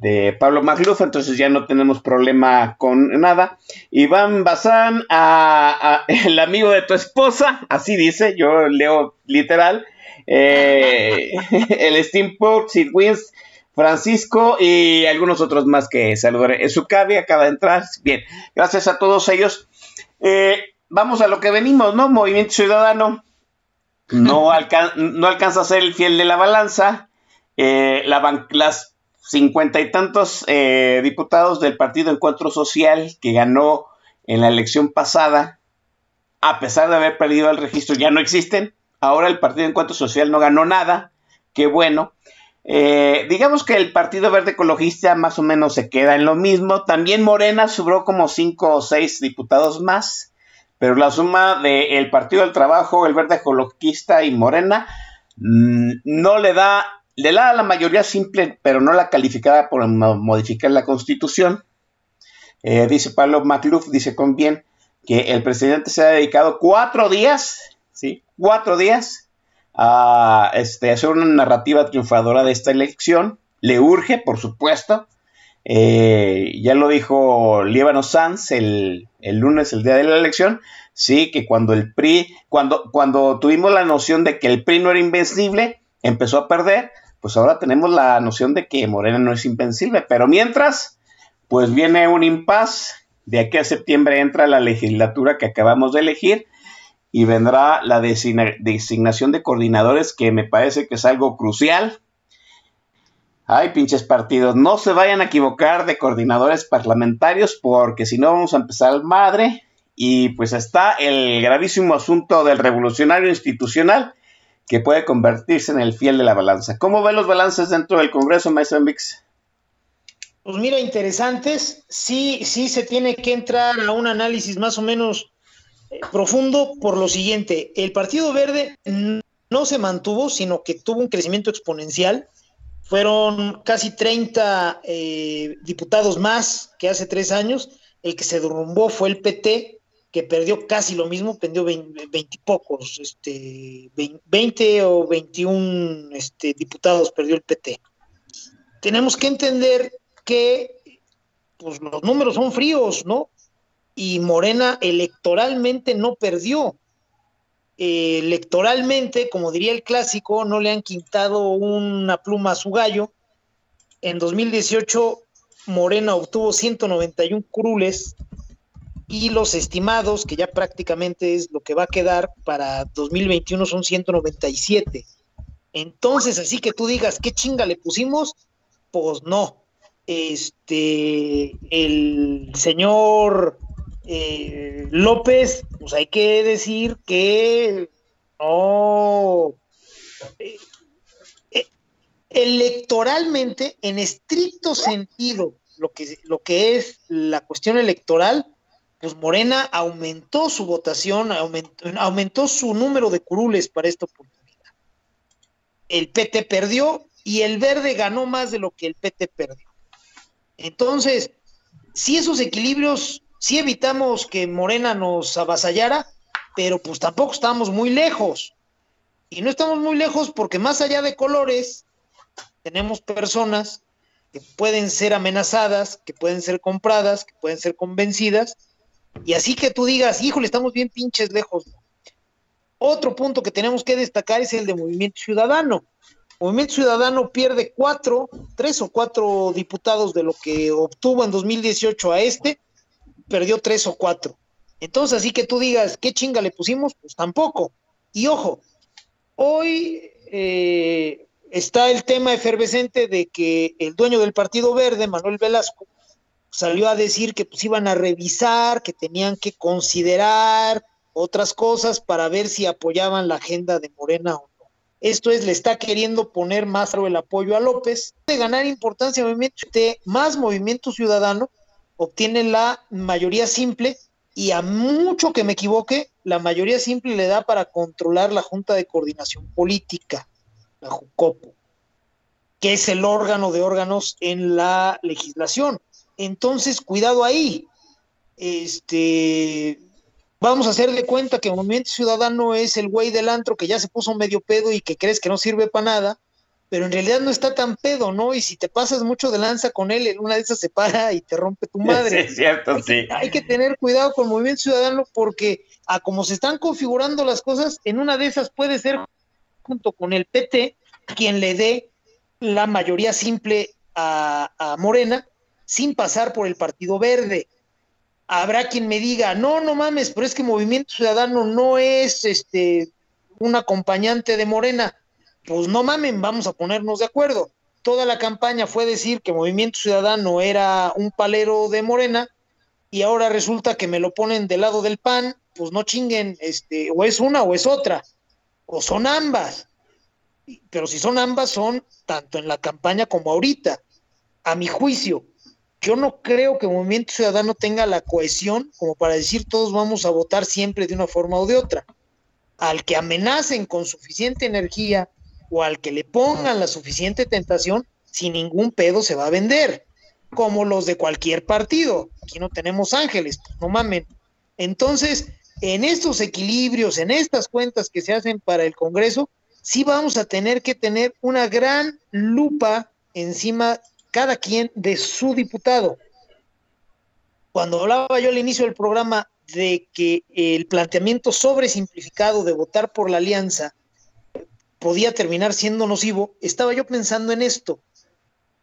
de Pablo Magluf, entonces ya no tenemos problema con nada. Iván Bazán, a, el amigo de tu esposa, así dice, yo leo literal. Eh, el Steamport, Sid Wins, Francisco y algunos otros más que saludaré. Sucavi acaba de entrar. Bien, gracias a todos ellos. Eh, vamos a lo que venimos, ¿no? Movimiento Ciudadano no, no alcanza a ser el fiel de la balanza. Eh, las cincuenta y tantos eh, diputados del Partido Encuentro Social que ganó en la elección pasada, a pesar de haber perdido el registro, ya no existen. Ahora el Partido Encuentro Social no ganó nada. Qué bueno. Eh, digamos que el Partido Verde Ecologista más o menos se queda en lo mismo. También Morena subió como cinco o seis diputados más. Pero la suma del Partido del Trabajo, el Verde Ecologista y Morena mm, no le da le da la mayoría simple, pero no la calificada por modificar la constitución. Eh, dice Pablo McLuff, dice con bien, que el presidente se ha dedicado cuatro días, ¿sí? Cuatro días a este, hacer una narrativa triunfadora de esta elección. Le urge, por supuesto. Eh, ya lo dijo Líbano Sanz el, el, lunes, el día de la elección. Sí, que cuando el PRI, cuando, cuando tuvimos la noción de que el PRI no era invencible, empezó a perder pues ahora tenemos la noción de que Morena no es invencible, pero mientras, pues viene un impas, de aquí a septiembre entra la legislatura que acabamos de elegir y vendrá la designación de coordinadores que me parece que es algo crucial. Ay, pinches partidos, no se vayan a equivocar de coordinadores parlamentarios porque si no vamos a empezar al madre. Y pues está el gravísimo asunto del revolucionario institucional que puede convertirse en el fiel de la balanza. ¿Cómo ven los balances dentro del Congreso, maestro Mix? Pues mira, interesantes. Sí, sí se tiene que entrar a un análisis más o menos profundo por lo siguiente. El Partido Verde no se mantuvo, sino que tuvo un crecimiento exponencial. Fueron casi 30 eh, diputados más que hace tres años. El que se derrumbó fue el PT, que perdió casi lo mismo, perdió veintipocos, este, 20 o 21 este, diputados perdió el PT. Tenemos que entender que pues, los números son fríos, ¿no? Y Morena electoralmente no perdió. electoralmente, como diría el clásico, no le han quitado una pluma a su gallo. En 2018, Morena obtuvo 191 curules y los estimados, que ya prácticamente es lo que va a quedar para 2021, son 197. Entonces, así que tú digas, ¿qué chinga le pusimos? Pues no. Este, el señor eh, López, pues hay que decir que no. Eh, eh, electoralmente, en estricto sentido, lo que, lo que es la cuestión electoral, pues Morena aumentó su votación, aumentó, su número de curules para esta oportunidad. El PT perdió y el verde ganó más de lo que el PT perdió. Entonces, si esos equilibrios, si evitamos que Morena nos avasallara, pero pues tampoco estamos muy lejos. Y no estamos muy lejos porque más allá de colores, tenemos personas que pueden ser amenazadas, que pueden ser compradas, que pueden ser convencidas, y así que tú digas, híjole, estamos bien pinches lejos. Otro punto que tenemos que destacar es el de Movimiento Ciudadano. Movimiento Ciudadano pierde cuatro, tres o cuatro diputados de lo que obtuvo en 2018 a este, perdió tres o cuatro. Entonces, así que tú digas, ¿qué chinga le pusimos? Pues tampoco. Y ojo, hoy eh, está el tema efervescente de que el dueño del Partido Verde, Manuel Velasco, salió a decir que pues iban a revisar, que tenían que considerar otras cosas para ver si apoyaban la agenda de Morena o no. Esto es, le está queriendo poner más el apoyo a López, de ganar importancia movimiento, más movimiento ciudadano, obtiene la mayoría simple y a mucho que me equivoque, la mayoría simple le da para controlar la Junta de Coordinación Política, la JUCOPO, que es el órgano de órganos en la legislación. Entonces, cuidado ahí. Este, vamos a hacerle cuenta que Movimiento Ciudadano es el güey del antro que ya se puso medio pedo y que crees que no sirve para nada, pero en realidad no está tan pedo, ¿no? Y si te pasas mucho de lanza con él, en una de esas se para y te rompe tu madre. Sí, es cierto, hay, sí. que, hay que tener cuidado con Movimiento Ciudadano porque a como se están configurando las cosas, en una de esas puede ser junto con el PT quien le dé la mayoría simple a, a Morena sin pasar por el Partido Verde habrá quien me diga, no, no mames, pero es que Movimiento Ciudadano no es este un acompañante de Morena. Pues no mamen, vamos a ponernos de acuerdo. Toda la campaña fue decir que Movimiento Ciudadano era un palero de Morena y ahora resulta que me lo ponen del lado del PAN, pues no chinguen, este, o es una o es otra, o son ambas. Pero si son ambas, son tanto en la campaña como ahorita. A mi juicio, yo no creo que Movimiento Ciudadano tenga la cohesión como para decir todos vamos a votar siempre de una forma o de otra. Al que amenacen con suficiente energía o al que le pongan la suficiente tentación, sin ningún pedo se va a vender, como los de cualquier partido. Aquí no tenemos ángeles, no mamen. Entonces, en estos equilibrios, en estas cuentas que se hacen para el Congreso, sí vamos a tener que tener una gran lupa encima cada quien de su diputado. Cuando hablaba yo al inicio del programa de que el planteamiento sobresimplificado de votar por la alianza podía terminar siendo nocivo, estaba yo pensando en esto.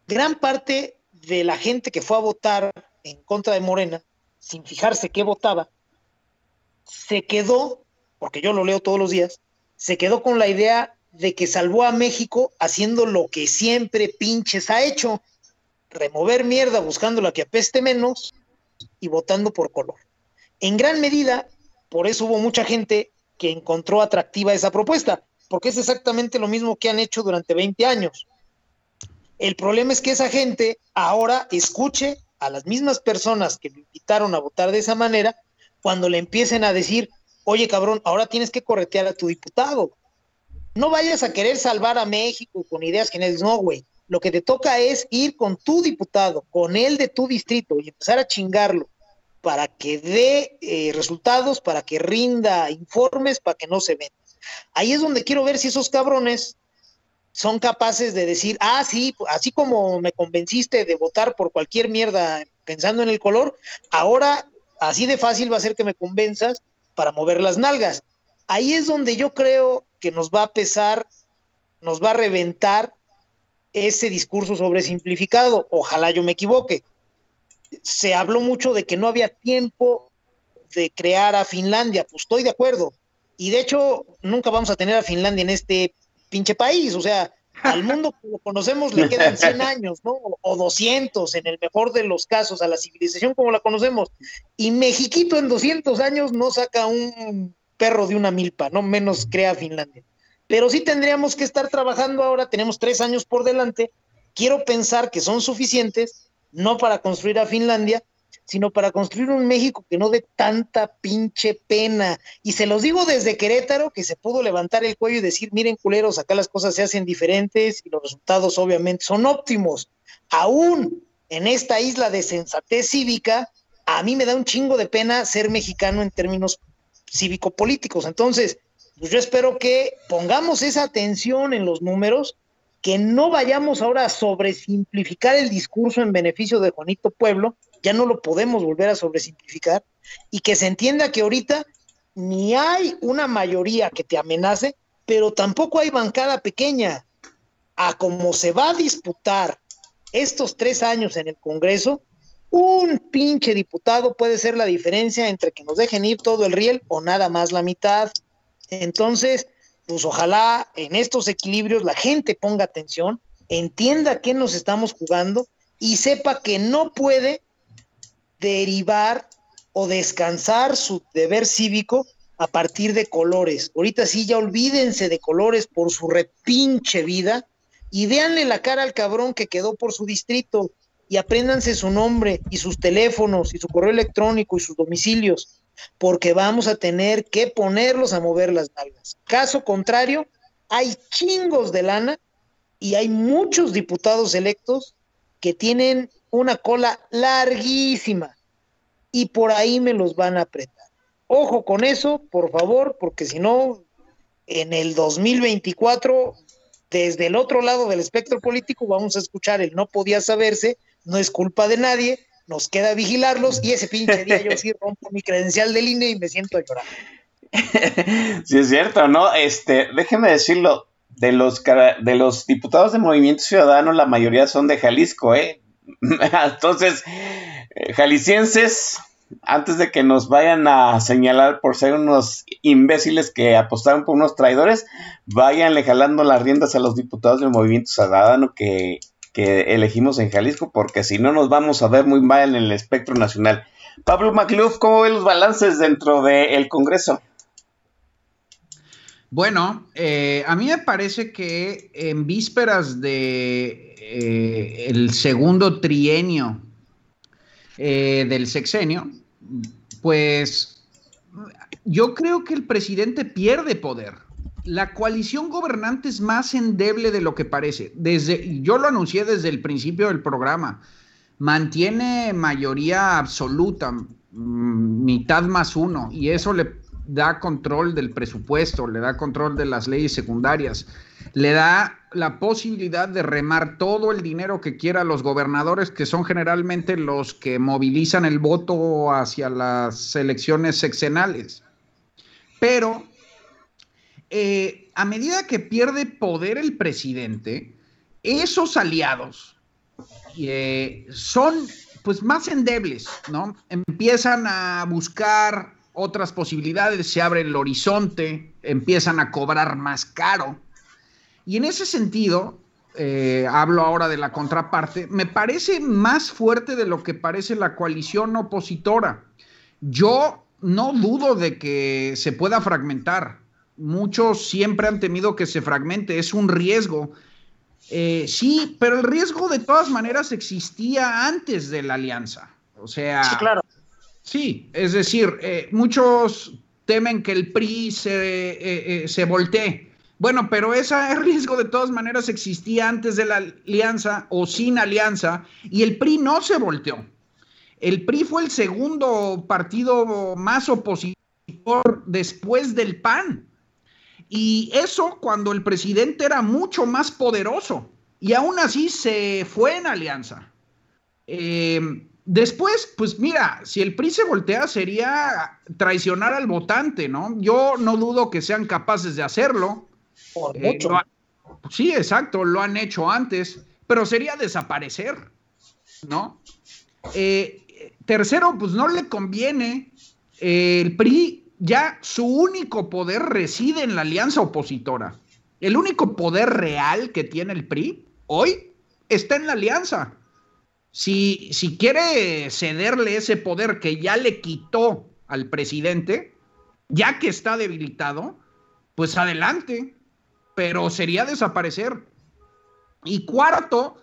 Gran parte de la gente que fue a votar en contra de Morena, sin fijarse qué votaba, se quedó, porque yo lo leo todos los días, se quedó con la idea de que salvó a México haciendo lo que siempre pinches ha hecho, remover mierda buscando la que apeste menos y votando por color. En gran medida, por eso hubo mucha gente que encontró atractiva esa propuesta, porque es exactamente lo mismo que han hecho durante 20 años. El problema es que esa gente ahora escuche a las mismas personas que lo invitaron a votar de esa manera cuando le empiecen a decir, oye cabrón, ahora tienes que corretear a tu diputado. No vayas a querer salvar a México con ideas generales, no, güey lo que te toca es ir con tu diputado, con el de tu distrito y empezar a chingarlo para que dé eh, resultados, para que rinda informes, para que no se venda. Ahí es donde quiero ver si esos cabrones son capaces de decir, ah, sí, así como me convenciste de votar por cualquier mierda pensando en el color, ahora así de fácil va a ser que me convenzas para mover las nalgas. Ahí es donde yo creo que nos va a pesar, nos va a reventar ese discurso sobresimplificado. Ojalá yo me equivoque. Se habló mucho de que no había tiempo de crear a Finlandia, pues estoy de acuerdo. Y de hecho, nunca vamos a tener a Finlandia en este pinche país. O sea, al mundo que lo conocemos le quedan 100 años, ¿no? O 200 en el mejor de los casos, a la civilización como la conocemos. Y Mexiquito en 200 años no saca un perro de una milpa, no menos crea Finlandia pero sí tendríamos que estar trabajando ahora, tenemos tres años por delante, quiero pensar que son suficientes, no para construir a Finlandia, sino para construir un México que no dé tanta pinche pena. Y se los digo desde Querétaro, que se pudo levantar el cuello y decir, miren culeros, acá las cosas se hacen diferentes y los resultados obviamente son óptimos. Aún en esta isla de sensatez cívica, a mí me da un chingo de pena ser mexicano en términos cívico-políticos. Entonces, pues yo espero que pongamos esa atención en los números, que no vayamos ahora a sobresimplificar el discurso en beneficio de Juanito Pueblo, ya no lo podemos volver a sobresimplificar, y que se entienda que ahorita ni hay una mayoría que te amenace, pero tampoco hay bancada pequeña. A como se va a disputar estos tres años en el Congreso, un pinche diputado puede ser la diferencia entre que nos dejen ir todo el riel o nada más la mitad. Entonces, pues ojalá en estos equilibrios la gente ponga atención, entienda qué nos estamos jugando y sepa que no puede derivar o descansar su deber cívico a partir de colores. Ahorita sí, ya olvídense de colores por su repinche vida y véanle la cara al cabrón que quedó por su distrito. y apréndanse su nombre y sus teléfonos y su correo electrónico y sus domicilios, porque vamos a tener que ponerlos a mover las nalgas. Caso contrario, hay chingos de lana y hay muchos diputados electos que tienen una cola larguísima y por ahí me los van a apretar. Ojo con eso, por favor, porque si no, en el 2024, desde el otro lado del espectro político, vamos a escuchar el no podía saberse, no es culpa de nadie, nos queda vigilarlos y ese pinche día yo sí rompo mi credencial del INE y me siento a llorar. Sí, es cierto, ¿no? Este, déjeme decirlo, de los, de los diputados de Movimiento Ciudadano, la mayoría son de Jalisco, ¿eh? Entonces, eh, jaliscienses, antes de que nos vayan a señalar por ser unos imbéciles que apostaron por unos traidores, váyanle jalando las riendas a los diputados del Movimiento Ciudadano que, que elegimos en Jalisco, porque si no nos vamos a ver muy mal en el espectro nacional. Pablo Macluf, ¿cómo ve los balances dentro del Congreso? Bueno, eh, a mí me parece que en vísperas de eh, el segundo trienio eh, del sexenio, pues yo creo que el presidente pierde poder. La coalición gobernante es más endeble de lo que parece. Desde, yo lo anuncié desde el principio del programa. Mantiene mayoría absoluta, mm, mitad más uno, y eso le da control del presupuesto, le da control de las leyes secundarias, le da la posibilidad de remar todo el dinero que quiera los gobernadores, que son generalmente los que movilizan el voto hacia las elecciones sexenales. Pero eh, a medida que pierde poder el presidente, esos aliados eh, son pues más endebles, ¿no? Empiezan a buscar otras posibilidades, se abre el horizonte, empiezan a cobrar más caro. Y en ese sentido, eh, hablo ahora de la contraparte, me parece más fuerte de lo que parece la coalición opositora. Yo no dudo de que se pueda fragmentar. Muchos siempre han temido que se fragmente, es un riesgo. Eh, sí, pero el riesgo de todas maneras existía antes de la alianza. O sea, Sí, claro. Sí, es decir, eh, muchos temen que el PRI se, eh, eh, se voltee. Bueno, pero ese riesgo de todas maneras existía antes de la alianza o sin alianza y el PRI no se volteó. El PRI fue el segundo partido más opositor después del PAN. Y eso cuando el presidente era mucho más poderoso y aún así se fue en alianza. Eh, Después, pues mira, si el PRI se voltea sería traicionar al votante, ¿no? Yo no dudo que sean capaces de hacerlo. Por Eh, mucho. lo ha- sí, exacto, lo han hecho antes, pero sería desaparecer, ¿no? Eh, tercero, pues no le conviene. Eh, el PRI ya su único poder reside en la alianza opositora. El único poder real que tiene el PRI hoy está en la alianza. Si, si quiere cederle ese poder que ya le quitó al presidente, ya que está debilitado, pues adelante, pero sería desaparecer. Y cuarto,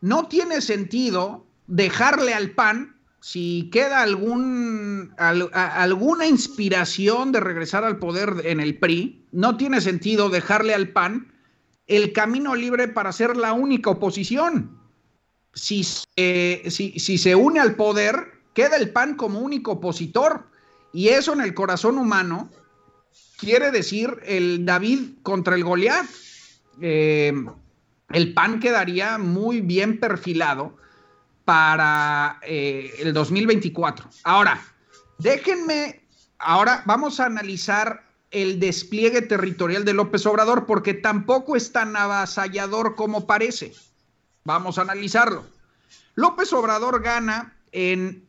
no tiene sentido dejarle al PAN, si queda algún, alguna inspiración de regresar al poder en el PRI, no tiene sentido dejarle al PAN el camino libre para ser la única oposición si se, si, si se une al poder, queda el PAN como único opositor. Y eso en el corazón humano quiere decir el David contra el Goliat. Eh, el PAN quedaría muy bien perfilado para eh, el 2024. Ahora, déjenme, ahora vamos a analizar el despliegue territorial de López Obrador porque tampoco es tan avasallador como parece. Vamos a analizarlo. López Obrador gana en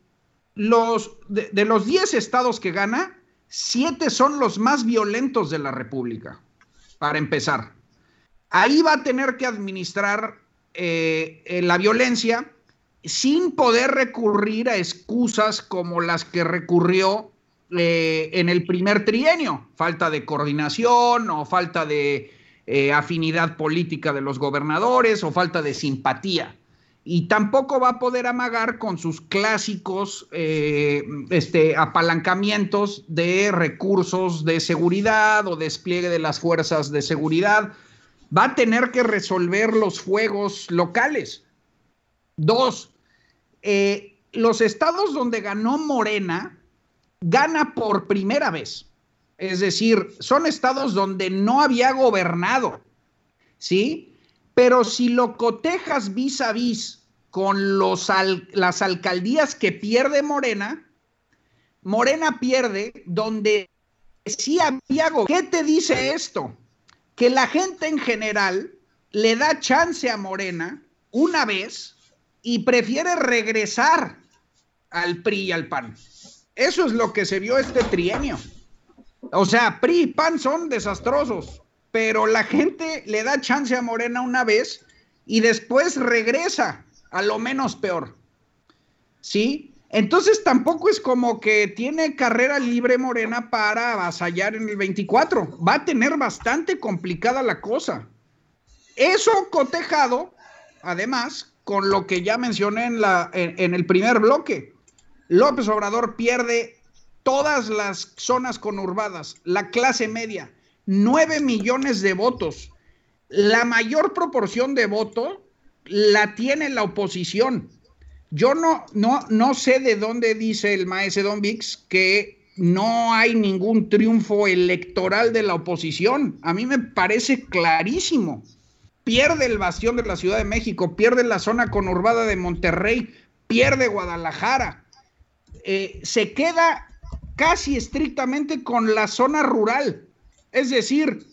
los de, los 10 estados que gana, 7 son los más violentos de la República. Para empezar, ahí va a tener que administrar eh, eh, la violencia sin poder recurrir a excusas como las que recurrió eh, en el primer trienio, falta de coordinación o falta de eh, afinidad política de los gobernadores o falta de simpatía. y tampoco va a poder amagar con sus clásicos eh, este, apalancamientos de recursos de seguridad o despliegue de las fuerzas de seguridad. Va a tener que resolver los fuegos locales. Dos, eh, los estados donde ganó Morena, gana por primera vez. Es decir, son estados donde no había gobernado, ¿sí? Pero si lo cotejas vis a vis con las alcaldías que pierde Morena, Morena pierde donde sí había gobierno. ¿Qué te dice esto? Que la gente en general le da chance a Morena una vez y prefiere regresar al PRI y al PAN. Eso es lo que se vio este trienio. O sea, PRI y PAN son desastrosos, pero la gente le da chance a Morena una vez y después regresa a lo menos peor. ¿Sí? Entonces tampoco es como que tiene carrera libre Morena para avasallar en el 24. Va a tener bastante complicada la cosa. Eso cotejado, además, con lo que ya mencioné en, la, en, en el primer bloque. López Obrador pierde todas las zonas conurbadas, la clase media, 9 millones de votos. La mayor proporción de voto la tiene la oposición. Yo no, no, no sé de dónde dice el maestro Don Vix que no hay ningún triunfo electoral de la oposición. A mí me parece clarísimo. Pierde el bastión de la Ciudad de México, pierde la zona conurbada de Monterrey, pierde Guadalajara. Eh, se queda casi estrictamente con la zona rural. Es decir,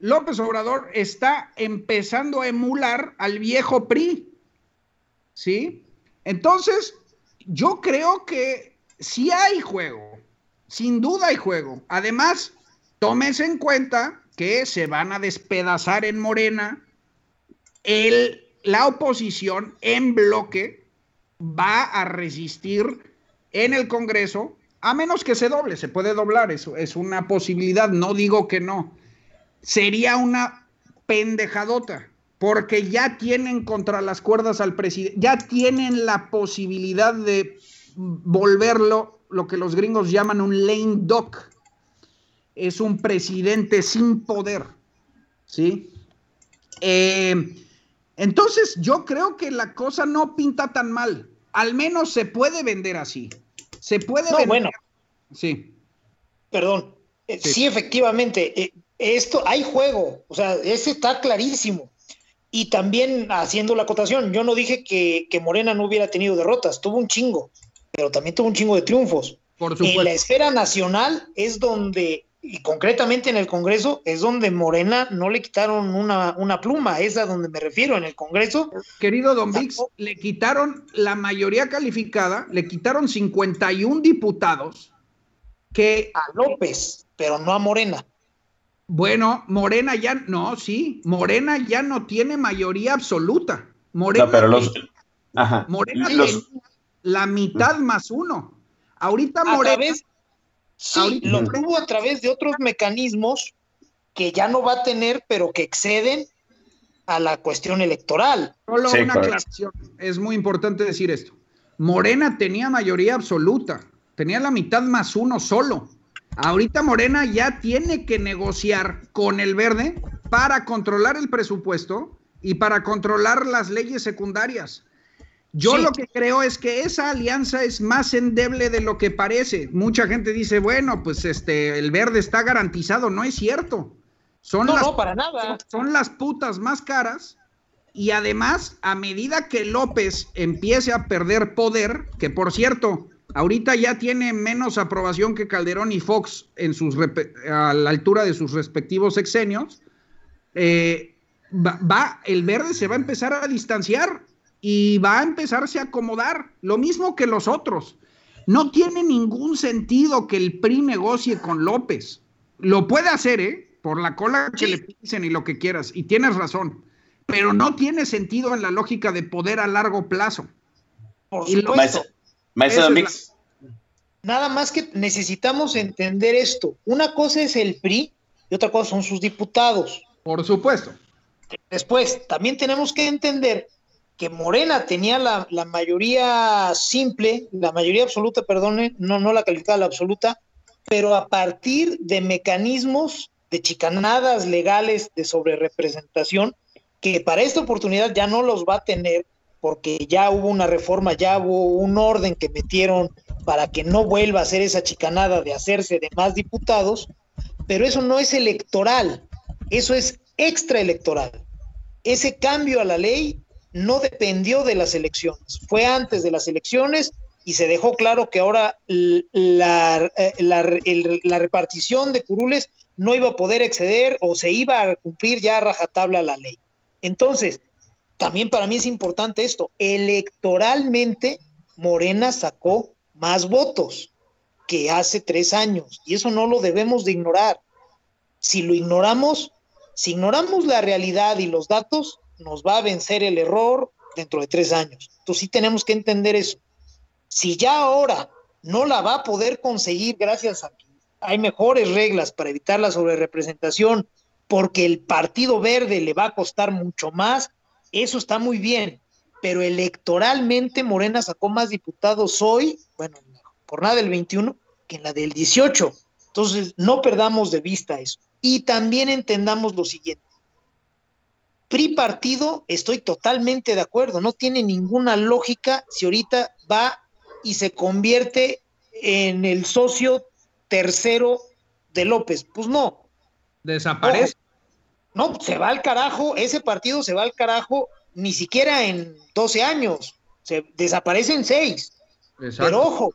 López Obrador está empezando a emular al viejo PRI. ¿Sí? Entonces, yo creo que sí hay juego. Sin duda hay juego. Además, tómese en cuenta que se van a despedazar en Morena. La oposición en bloque va a resistir en el Congreso, a menos que se doble, se puede doblar, eso es una posibilidad, no digo que no. Sería una pendejadota, porque ya tienen contra las cuerdas al presidente, ya tienen la posibilidad de volverlo lo que los gringos llaman un lame duck. Es un presidente sin poder, ¿sí? Eh, entonces, yo creo que la cosa no pinta tan mal. Al menos se puede vender así. Se puede No, vender. bueno. Sí. Perdón. Eh, Sí, efectivamente. eh, esto hay juego. O sea, ese está clarísimo. Y también haciendo la acotación, yo no dije que, que Morena no hubiera tenido derrotas, tuvo un chingo, pero también tuvo un chingo de triunfos. Por En supuesto. la esfera nacional es donde, y concretamente en el Congreso, es donde Morena no le quitaron una, una pluma, es a donde me refiero, en el Congreso. Querido Don Vix, le quitaron la mayoría calificada, le quitaron 51 diputados que... A López, pero no a Morena. Bueno, Morena ya, no, sí, Morena ya no tiene mayoría absoluta. Morena, No, pero los. Ajá. Morena Los, la mitad más uno. Ahorita A Morena... través, sí, ahorita lo tuvo a través de otros mecanismos que ya no va a tener, pero que exceden a la cuestión electoral. Solo Sí, una aclaración. Es muy importante decir esto. Morena tenía mayoría absoluta. Tenía la mitad más uno solo. Ahorita Morena ya tiene que negociar con el verde para controlar el presupuesto y para controlar las leyes secundarias. Yo Sí. lo que creo es que esa alianza es más endeble de lo que parece. Mucha gente dice, bueno, pues este, el verde está garantizado. No es cierto. Son No, las no, para nada. son las putas más caras y además a medida que López empiece a perder poder, que por cierto, ahorita ya tiene menos aprobación que Calderón y Fox en sus a la altura de sus respectivos sexenios, eh, va, va- el verde se va a empezar a distanciar y va a empezarse a acomodar, lo mismo que los otros. No tiene ningún sentido que el PRI negocie con López. Lo puede hacer, ¿eh? Por la cola que Sí. le pisen y lo que quieras. Y tienes razón. Pero no tiene sentido en la lógica de poder a largo plazo. Y maestro. Nada más que necesitamos entender esto. Una cosa es el PRI y otra cosa son sus diputados. Por supuesto. Después, también tenemos que entender que Morena tenía la, la mayoría simple, la mayoría absoluta, perdone, no, no la calificada la absoluta, pero a partir de mecanismos de chicanadas legales de sobrerepresentación, que para esta oportunidad ya no los va a tener, porque ya hubo una reforma, ya hubo un orden que metieron para que no vuelva a hacer esa chicanada de hacerse de más diputados, pero eso no es electoral, eso es extraelectoral. Ese cambio a la ley no dependió de las elecciones, fue antes de las elecciones y se dejó claro que ahora la, eh, la, repartición de curules no iba a poder exceder o se iba a cumplir ya a rajatabla la ley. Entonces, también para mí es importante esto, electoralmente Morena sacó más votos que hace tres años y eso no lo debemos de ignorar. Si lo ignoramos, si ignoramos la realidad y los datos, nos va a vencer el error dentro de tres años. Entonces sí tenemos que entender eso. Si ya ahora no la va a poder conseguir gracias a que hay mejores reglas para evitar la sobrerepresentación, porque el Partido Verde le va a costar mucho más, eso está muy bien, pero electoralmente Morena sacó más diputados hoy, bueno, por nada del 21, que en la del 18. Entonces, no perdamos de vista eso. Y también entendamos lo siguiente. PRI partido, estoy totalmente de acuerdo, no tiene ninguna lógica si ahorita va y se convierte en el socio tercero de López. Pues no. Desaparece. No, se va al carajo, ese partido se va al carajo ni siquiera en 12 años, se desaparece en 6. Pero ojo,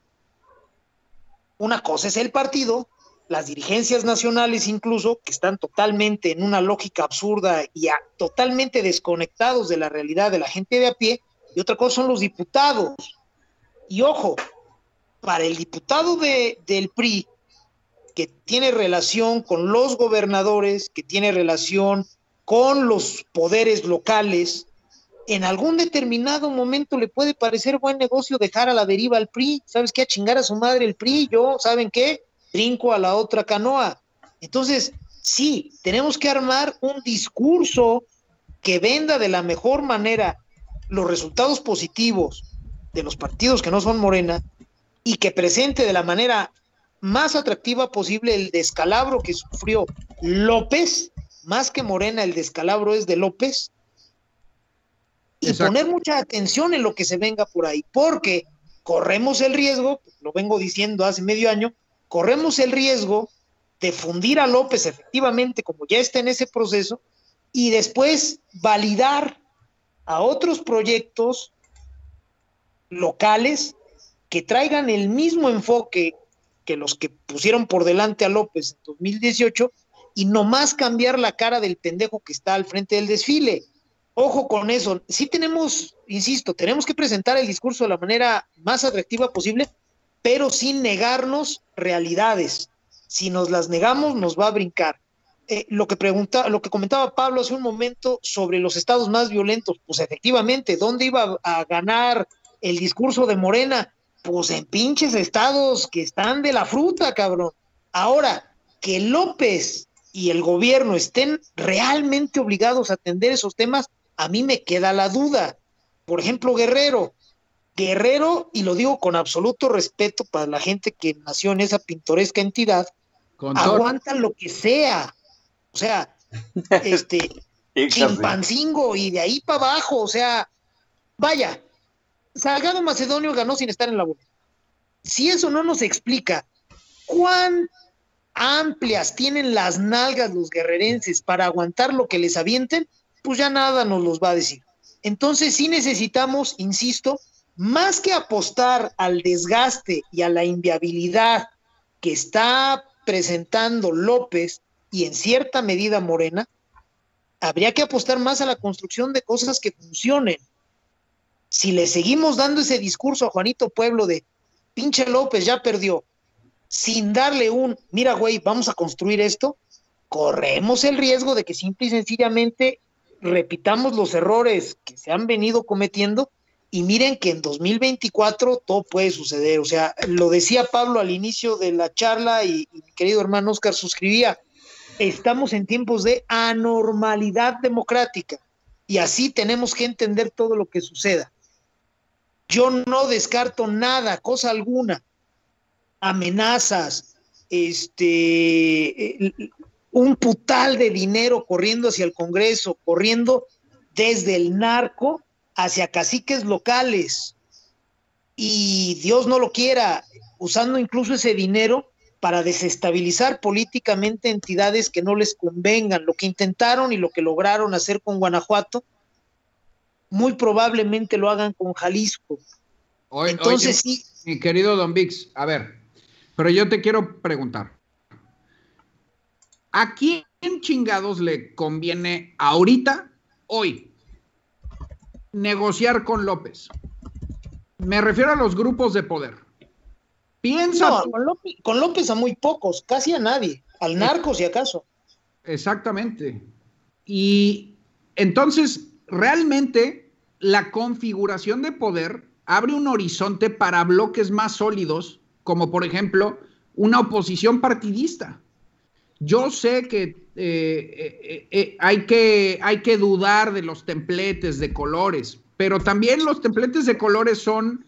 una cosa es el partido, las dirigencias nacionales incluso, que están totalmente en una lógica absurda y totalmente desconectados de la realidad de la gente de a pie, y otra cosa son los diputados. Y ojo, para el diputado de, del PRI, que tiene relación con los gobernadores, que tiene relación con los poderes locales, en algún determinado momento le puede parecer buen negocio dejar a la deriva al PRI. ¿Sabes qué? A chingar a su madre el PRI, yo, ¿saben qué? Brinco a la otra canoa. Entonces, sí, tenemos que armar un discurso que venda de la mejor manera los resultados positivos de los partidos que no son Morena y que presente de la manera más atractiva posible el descalabro que sufrió López, más que Morena, el descalabro es de López, y Exacto. poner mucha atención en lo que se venga por ahí, porque corremos el riesgo, lo vengo diciendo hace medio año, corremos el riesgo de fundir a López efectivamente como ya está en ese proceso y después validar a otros proyectos locales que traigan el mismo enfoque que los que pusieron por delante a López en 2018 y nomás cambiar la cara del pendejo que está al frente del desfile. Ojo con eso. Sí tenemos, insisto, tenemos que presentar el discurso de la manera más atractiva posible, pero sin negarnos realidades. Si nos las negamos, nos va a brincar. Eh, lo que pregunta, lo que comentaba Pablo hace un momento sobre los estados más violentos, pues efectivamente, ¿dónde iba a ganar el discurso de Morena? Pues en pinches estados que están de la fruta, cabrón. Ahora, que López y el gobierno estén realmente obligados a atender esos temas, a mí me queda la duda. Por ejemplo, Guerrero. Guerrero, y lo digo con absoluto respeto para la gente que nació en esa pintoresca entidad, con aguanta todo. lo que sea. O sea, este, chimpancingo y de ahí para abajo, o sea, vaya, Salgado Macedonio ganó sin estar en la boleta. Si eso no nos explica cuán amplias tienen las nalgas los guerrerenses para aguantar lo que les avienten, pues ya nada nos los va a decir. Entonces sí necesitamos, insisto, más que apostar al desgaste y a la inviabilidad que está presentando López y en cierta medida Morena, habría que apostar más a la construcción de cosas que funcionen. Si le seguimos dando ese discurso a Juanito Pueblo de pinche López ya perdió, sin darle un, mira, güey, vamos a construir esto, corremos el riesgo de que simple y sencillamente repitamos los errores que se han venido cometiendo y miren que en 2024 todo puede suceder. O sea, lo decía Pablo al inicio de la charla y, mi querido hermano Oscar suscribía, estamos en tiempos de anormalidad democrática Y así tenemos que entender todo lo que suceda. Yo no descarto nada, cosa alguna. Amenazas, este, un putal de dinero corriendo hacia el Congreso, corriendo desde el narco hacia caciques locales. Y Dios no lo quiera, usando incluso ese dinero para desestabilizar políticamente entidades que no les convengan. Lo que intentaron y lo que lograron hacer con Guanajuato, muy probablemente lo hagan con Jalisco. Entonces sí, mi querido Don Vix, a ver, pero yo te quiero preguntar. ¿A quién chingados le conviene ahorita, hoy, negociar con López? Me refiero a los grupos de poder. Piensa no, con, López, con López a muy pocos, casi a nadie, al narco si acaso. Exactamente. Y entonces, realmente, la configuración de poder abre un horizonte para bloques más sólidos, como por ejemplo una oposición partidista. Yo sé que, eh, eh, eh, hay que hay que dudar de los templetes de colores, pero también los templetes de colores son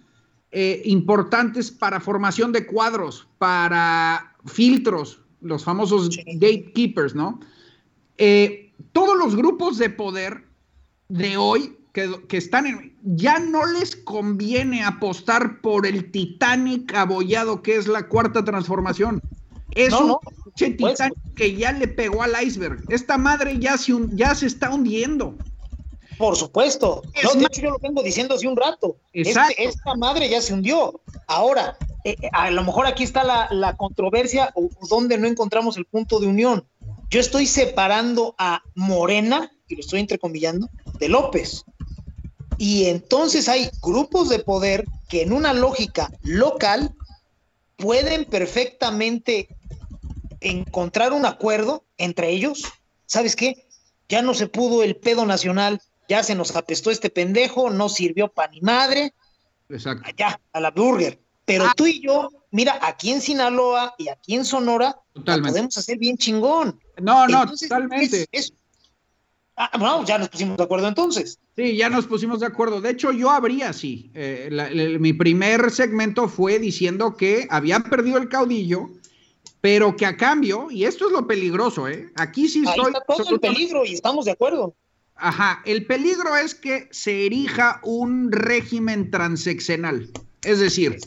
importantes para formación de cuadros, para filtros, los famosos gatekeepers, ¿no? Todos los grupos de poder de hoy que, que están en, ya no les conviene apostar por el Titanic abollado que es la cuarta transformación. Es No, un no, que ya le pegó al iceberg. Esta madre ya se, ya se está hundiendo. Por supuesto. Es No, de más- hecho, yo lo vengo diciendo hace un rato. Exacto. Este- esta madre ya se hundió. Ahora, eh, eh, a lo mejor aquí está la, la controversia o, o donde no encontramos el punto de unión. Yo estoy separando a Morena, y lo estoy entrecomillando, de López. Y entonces hay grupos de poder que en una lógica local pueden perfectamente encontrar un acuerdo entre ellos. ¿Sabes qué? Ya no se pudo el pedo nacional, ya se nos apestó este pendejo, no sirvió para ni madre, Exacto. ya, a la burger. Pero Ah. tú y yo, mira, aquí en Sinaloa y aquí en Sonora, la Totalmente. podemos hacer bien chingón. No, no, Entonces, totalmente. es- es- Ah, bueno, ya nos pusimos de acuerdo entonces. Sí, ya nos pusimos de acuerdo. De hecho, yo habría sí. Eh, la- la- mi primer segmento fue diciendo que había perdido el caudillo, pero que a cambio, y esto es lo peligroso, ¿eh? Aquí sí Ahí estoy. está todo el peligro y estamos de acuerdo. Ajá, el peligro es que se erija un régimen transeccional, es decir,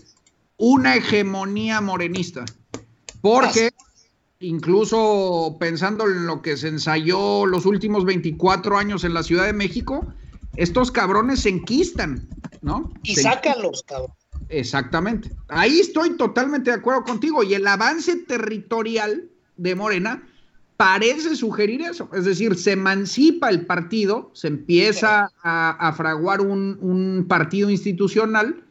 una hegemonía morenista. Porque incluso pensando en lo que se ensayó los últimos 24 años en la Ciudad de México, estos cabrones se enquistan, ¿no? Y Se sácalos, cabrón. Exactamente. Ahí estoy totalmente de acuerdo contigo. Y el avance territorial de Morena parece sugerir eso. Es decir, se emancipa el partido, se empieza a, a fraguar un, un partido institucional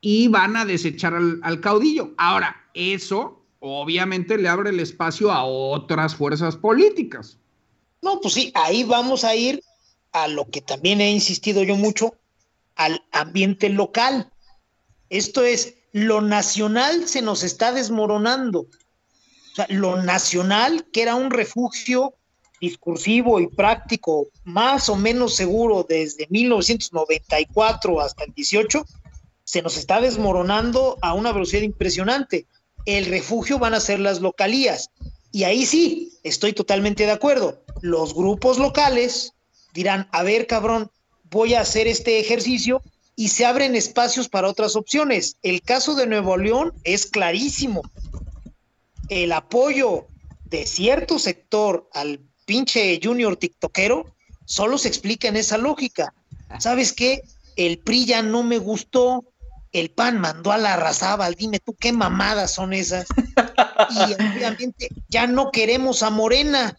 y van a desechar al, al caudillo. Ahora, eso obviamente le abre el espacio a otras fuerzas políticas. No, pues sí, ahí vamos a ir a lo que también he insistido yo mucho, al ambiente local. Esto es, lo nacional se nos está desmoronando. O sea, lo nacional, que era un refugio discursivo y práctico más o menos seguro desde 1994 hasta el 18, se nos está desmoronando a una velocidad impresionante. El refugio van a ser las localías. Y ahí sí, estoy totalmente de acuerdo. Los grupos locales dirán, a ver, cabrón, voy a hacer este ejercicio y se abren espacios para otras opciones. El caso de Nuevo León es clarísimo. El apoyo de cierto sector al pinche junior tiktokero solo se explica en esa lógica. ¿Sabes qué? El PRI ya no me gustó, el PAN mandó a la Razábal, dime tú qué mamadas son esas. Y obviamente ya no queremos a Morena.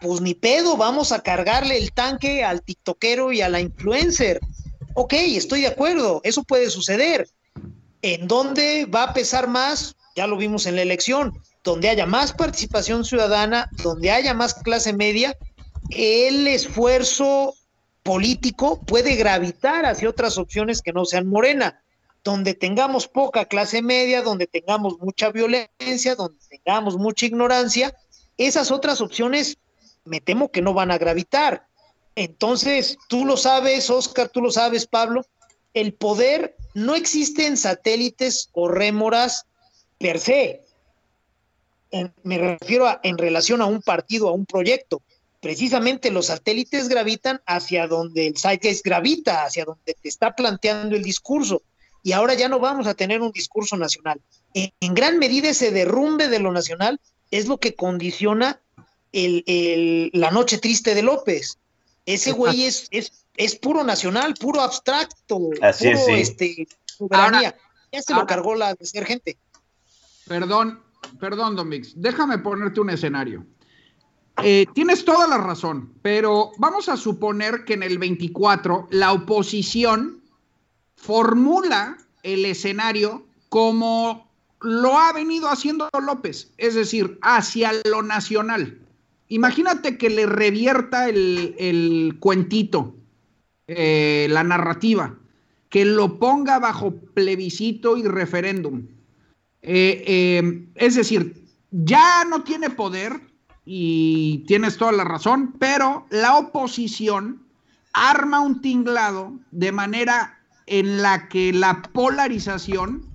Pues ni pedo, vamos a cargarle el tanque al tiktokero y a la influencer. Ok, estoy de acuerdo, eso puede suceder. ¿En dónde va a pesar más? Ya lo vimos en la elección. Donde haya más participación ciudadana, donde haya más clase media, el esfuerzo político puede gravitar hacia otras opciones que no sean morena donde tengamos poca clase media, donde tengamos mucha violencia, donde tengamos mucha ignorancia, esas otras opciones me temo que no van a gravitar. Entonces, tú lo sabes, Oscar, tú lo sabes, Pablo, el poder no existe en satélites o rémoras per se. En- me refiero a, en relación a un partido, a un proyecto. Precisamente los satélites gravitan hacia donde el zeitgeist gravita, hacia donde te está planteando el discurso. Y ahora ya no vamos a tener un discurso nacional. En, gran medida ese derrumbe de lo nacional es lo que condiciona el- la noche triste de López. Ese güey es, es, es puro nacional, puro abstracto, Así es, puro sí. este, soberanía. Ahora- ya se lo cargó la de ser gente. Perdón, perdón, Don Mix. Déjame ponerte un escenario. Eh, tienes toda la razón, pero vamos a suponer que en el 24 la oposición formula el escenario como lo ha venido haciendo López, es decir, hacia lo nacional. Imagínate que le revierta el, cuentito, eh, la narrativa, que lo ponga bajo plebiscito y referéndum. Eh, eh, es decir, ya no tiene poder y tienes toda la razón, pero la oposición arma un tinglado de manera en la que la polarización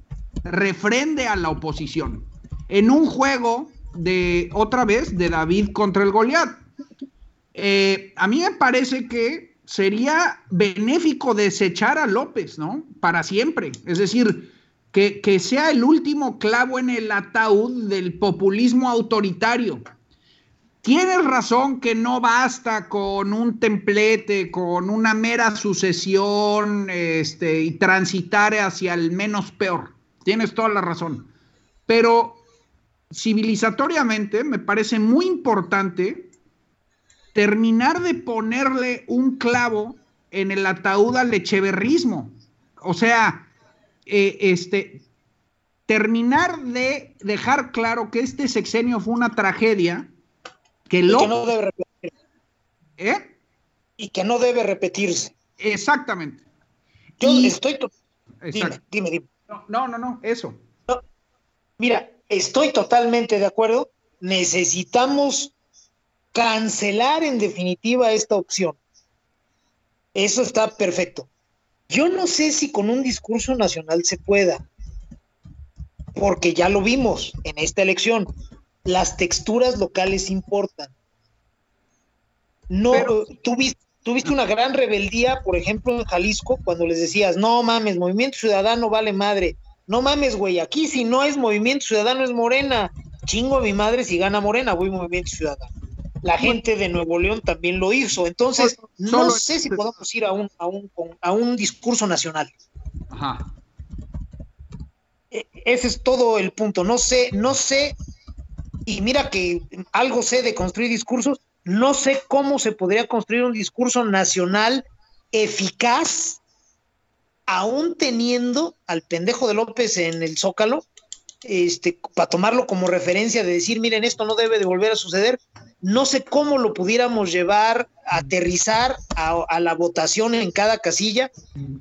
refrende a la oposición. En un juego de, otra vez, de David contra el Goliat. Eh, a mí me parece que sería benéfico desechar a López, ¿no? Para siempre. Es decir, que, que sea el último clavo en el ataúd del populismo autoritario. Tienes razón que no basta con un templete, con una mera sucesión este, y transitar hacia el menos peor. Tienes toda la razón. Pero civilizatoriamente me parece muy importante terminar de ponerle un clavo en el ataúd al echeverrismo. O sea, eh, este, terminar de dejar claro que este sexenio fue una tragedia, que Y lo... que no debe repetirse. ¿Eh? Y que no debe repetirse. Exactamente. Yo Y- estoy. to- Dime, dime, dime. No, no, no, no, eso. Mira, estoy totalmente de acuerdo. Necesitamos cancelar en definitiva esta opción. Eso está perfecto. Yo no sé si con un discurso nacional se pueda, porque ya lo vimos en esta elección. Las texturas locales importan. No, Pero- eh, tú vis- tú viste una gran rebeldía, por ejemplo, en Jalisco, cuando les decías, no mames, Movimiento Ciudadano vale madre. No mames, güey, aquí si no es Movimiento Ciudadano es Morena. Chingo a mi madre si gana Morena, voy Movimiento Ciudadano. La gente de Nuevo León también lo hizo. Entonces, Solo- no sé si podemos ir a un, a un, a un discurso nacional. Ajá. E- Ese es todo el punto. No sé, no sé, y mira que algo sé de construir discursos, no sé cómo se podría construir un discurso nacional eficaz, aún teniendo al pendejo de López en el Zócalo, este, para tomarlo como referencia de decir, miren, esto no debe de volver a suceder. No sé cómo lo pudiéramos llevar, aterrizar a, a la votación en cada casilla.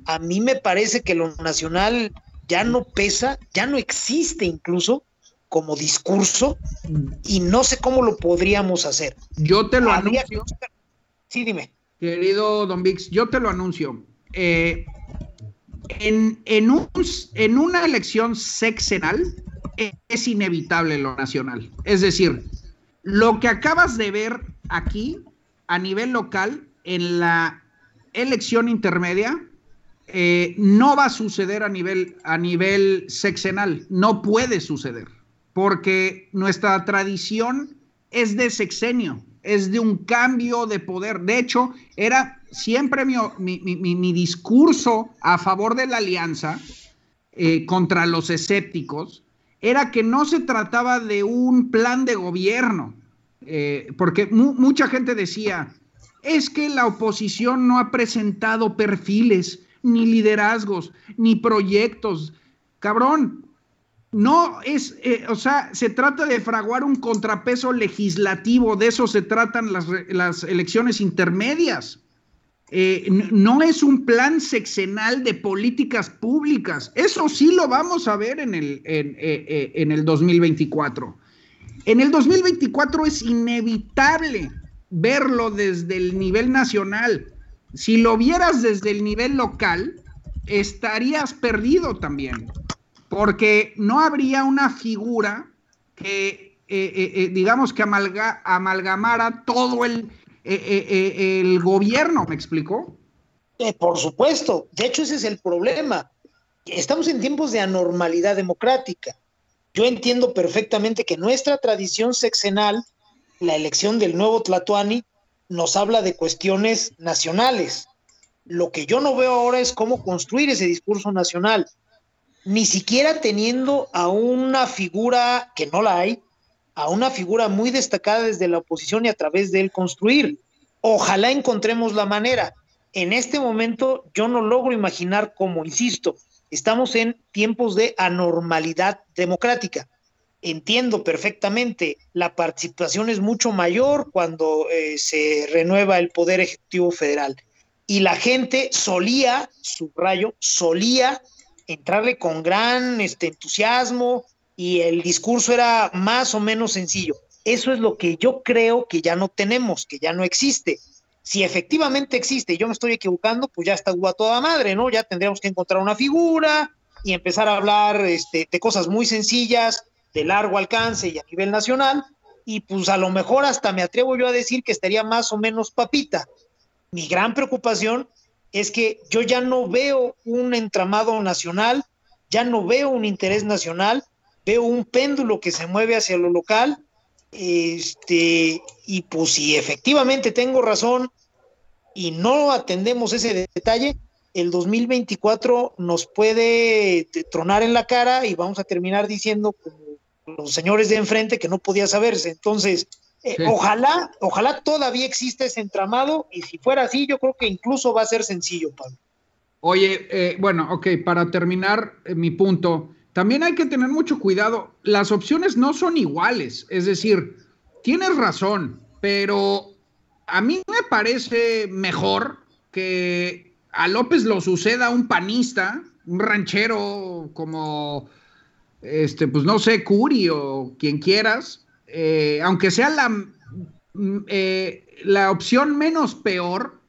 A mí me parece que lo nacional ya no pesa, ya no existe incluso como discurso y no sé cómo lo podríamos hacer. Yo te lo Habría anuncio. que- Sí, dime. Querido Don Vix, yo te lo anuncio. Eh, en, en un- en una elección sexenal eh, es inevitable lo nacional. Es decir, lo que acabas de ver aquí a nivel local en la elección intermedia eh, no va a suceder a nivel, a nivel sexenal. No puede suceder. Porque nuestra tradición es de sexenio, es de un cambio de poder. De hecho, era siempre mi, mi- mi- mi- discurso a favor de la alianza eh, contra los escépticos, era que no se trataba de un plan de gobierno, eh, porque mu- mucha gente decía, es que la oposición no ha presentado perfiles, ni liderazgos, ni proyectos. Cabrón, no es, eh, o sea, se trata de fraguar un contrapeso legislativo, de eso se tratan las, las elecciones intermedias. Eh, no es un plan sexenal de políticas públicas. Eso sí lo vamos a ver en el, en, eh, eh, en el 2024. En el 2024 es inevitable verlo desde el nivel nacional. Si lo vieras desde el nivel local, estarías perdido también, porque no habría una figura que, eh, eh, eh, digamos, que amalga, amalgamara todo el, el gobierno, ¿me explicó? por supuesto, de hecho ese es el problema. Estamos en tiempos de anormalidad democrática. Yo entiendo perfectamente que nuestra tradición sexenal, la elección del nuevo Tlatuani, nos habla de cuestiones nacionales. Lo que yo no veo ahora es cómo construir ese discurso nacional, ni siquiera teniendo a una figura que no la hay, a una figura muy destacada desde la oposición y a través de él construir. Ojalá encontremos la manera. En este momento yo no logro imaginar cómo, insisto, estamos en tiempos de anormalidad democrática. Entiendo perfectamente, la participación es mucho mayor cuando eh, se renueva el Poder Ejecutivo Federal y la gente solía, subrayo, solía entrarle con gran este, entusiasmo y el discurso era más o menos sencillo. Eso es lo que yo creo que ya no tenemos, que ya no existe. Si efectivamente existe y yo me estoy equivocando, pues ya está a toda madre, ¿no? Ya tendríamos que encontrar una figura y empezar a hablar este, de cosas muy sencillas, de largo alcance y a nivel nacional, y pues a lo mejor hasta me atrevo yo a decir que estaría más o menos papita, mi gran preocupación es que yo ya no veo un entramado nacional, ya no veo un interés nacional, veo un péndulo que se mueve hacia lo local, este, y pues si efectivamente tengo razón y no atendemos ese detalle, el 2024 nos puede tronar en la cara y vamos a terminar diciendo como los señores de enfrente que no podía saberse. Entonces, eh, ojalá, ojalá todavía exista ese entramado y si fuera así, yo creo que incluso va a ser sencillo, Pablo. Oye, eh, bueno, ok, para terminar eh, mi punto, también hay que tener mucho cuidado. Las opciones no son iguales, es decir, tienes razón, pero a mí me parece mejor que a López lo suceda un panista, un ranchero como, este, pues no sé, Curi o quien quieras, eh, aunque sea la, eh, la opción menos peor,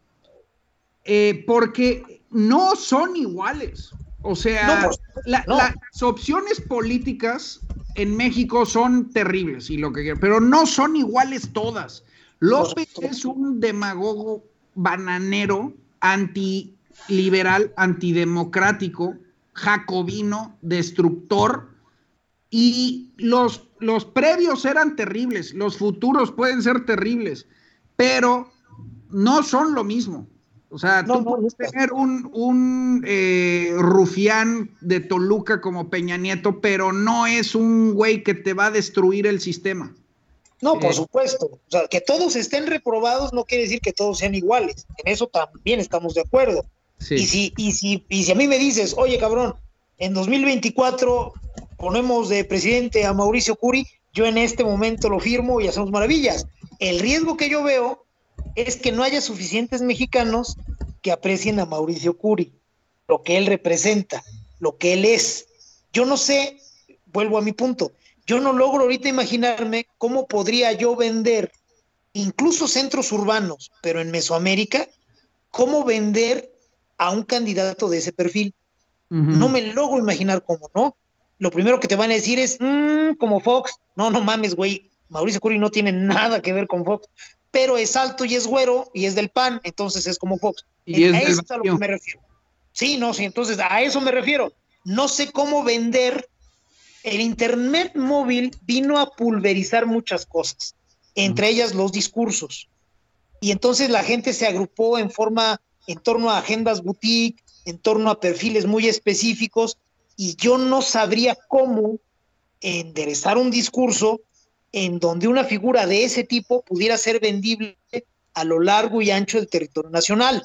eh, porque no son iguales. O sea, las opciones políticas en México son terribles y lo que pero no son iguales todas. López es un demagogo bananero, antiliberal, antidemocrático, jacobino, destructor, y los, los previos eran terribles, los futuros pueden ser terribles, pero no son lo mismo. O sea, tú puedes tener un, un eh, rufián de Toluca como Peña Nieto, pero no es un güey que te va a destruir el sistema. No, por eh, supuesto. O sea, que todos estén reprobados no quiere decir que todos sean iguales. En eso también estamos de acuerdo. Y, si, y, si, y si a mí me dices, oye, cabrón, en 2024 ponemos de presidente a Mauricio Curi, yo en este momento lo firmo y hacemos maravillas. El riesgo que yo veo es que no haya suficientes mexicanos que aprecien a Mauricio Curi, lo que él representa, lo que él es. Yo no sé, vuelvo a mi punto, yo no logro ahorita imaginarme cómo podría yo vender incluso centros urbanos, pero en Mesoamérica, cómo vender a un candidato de ese perfil. No me logro imaginar cómo, ¿no? lo primero que te van a decir es, mmm, como Fox. No, no mames, güey. Mauricio Curi no tiene nada que ver con Fox, pero es alto y es güero y es del PAN, entonces es como Fox. Y a eso es a lo que me refiero. Sí, no, sí, entonces a eso me refiero. No sé cómo vender. El Internet móvil vino a pulverizar muchas cosas, entre ellas los discursos. Y entonces la gente se agrupó en forma, en torno a agendas boutique, en torno a perfiles muy específicos, y yo no sabría cómo enderezar un discurso en donde una figura de ese tipo pudiera ser vendible a lo largo y ancho del territorio nacional.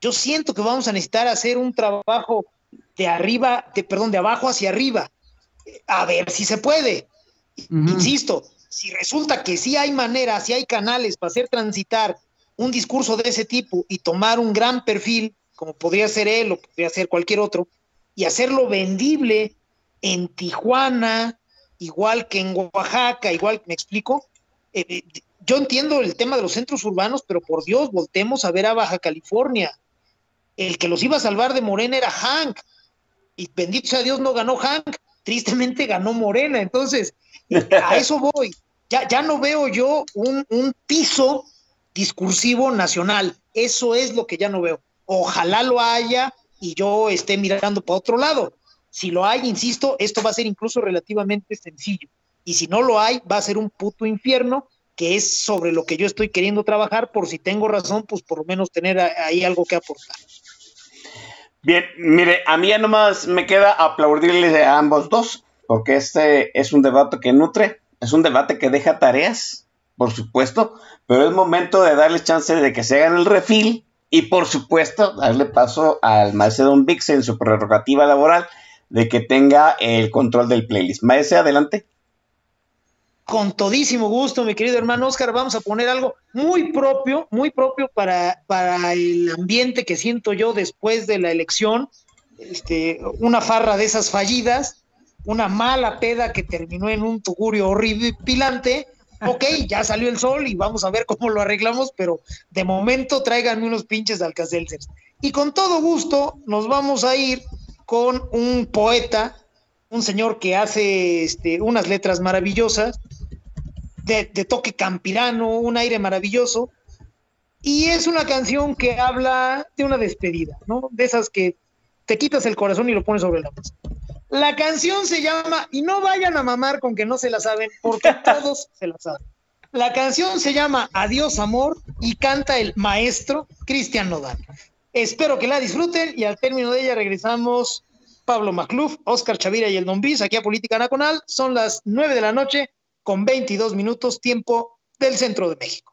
Yo siento que vamos a necesitar hacer un trabajo de arriba, de, perdón, de abajo hacia arriba, a ver si se puede. Insisto, si resulta que sí hay maneras, sí hay canales para hacer transitar un discurso de ese tipo y tomar un gran perfil, como podría ser él o podría ser cualquier otro, y hacerlo vendible en Tijuana, igual que en Oaxaca, igual, ¿me explico? Eh, eh, yo entiendo el tema de los centros urbanos, pero por Dios, voltemos a ver a Baja California. El que los iba a salvar de Morena era Hank. Y bendito sea Dios, no ganó Hank. Tristemente ganó Morena. Entonces, a eso voy. Ya, ya no veo yo un, un piso discursivo nacional. Eso es lo que ya no veo. Ojalá lo haya y yo esté mirando para otro lado. Si lo hay, insisto, esto va a ser incluso relativamente sencillo. Y si no lo hay, va a ser un puto infierno que es sobre lo que yo estoy queriendo trabajar, por si tengo razón, pues por lo menos tener ahí algo que aportar. Bien, mire, a mí ya nomás me queda aplaudirle a ambos dos, porque este es un debate que nutre, es un debate que deja tareas, por supuesto, pero es momento de darle chance de que se hagan el refil y por supuesto darle paso al Don Vix en su prerrogativa laboral de que tenga el control del playlist. Maese, adelante. Con todísimo gusto, mi querido hermano Oscar, vamos a poner algo muy propio, muy propio para, para el ambiente que siento yo después de la elección. Este, una farra de esas fallidas, una mala peda que terminó en un tugurio horripilante. Ok, ya salió el sol y vamos a ver cómo lo arreglamos, pero de momento tráiganme unos pinches de Alcacelcers. Y con todo gusto nos vamos a ir con un poeta, un señor que hace este, unas letras maravillosas, de, de, toque campirano, un aire maravilloso. Y es una canción que habla de una despedida, ¿no? De esas que te quitas el corazón y lo pones sobre la mesa. La canción se llama, y no vayan a mamar con que no se la saben, porque todos se la saben. La canción se llama Adiós Amor y canta el maestro Cristian Nodal. Espero que la disfruten y al término de ella regresamos Pablo Macluf, Oscar Chavira y el Don Bis aquí a Política Nacional. Son las nueve de la noche con 22 minutos tiempo del centro de México.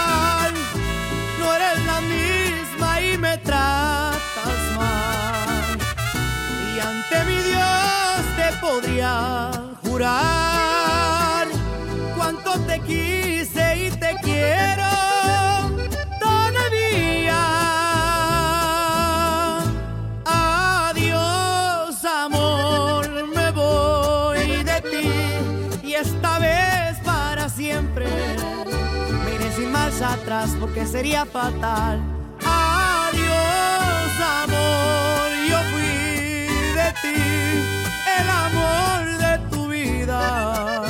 Podría jurar cuánto te quise y te quiero todavía. Adiós, amor, me voy de ti y esta vez para siempre. Me iré sin marcha atrás porque sería fatal. Adiós, amor, yo fui de ti, el amor de tu vida.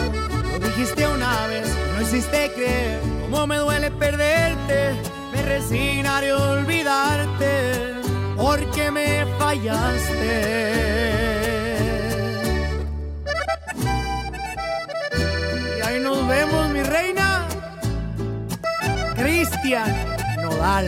Lo dijiste una vez, no hiciste creer cómo me duele perderte. Me resignaré a olvidarte porque me fallaste. Y ahí nos vemos, mi reina. Cristian Nodal.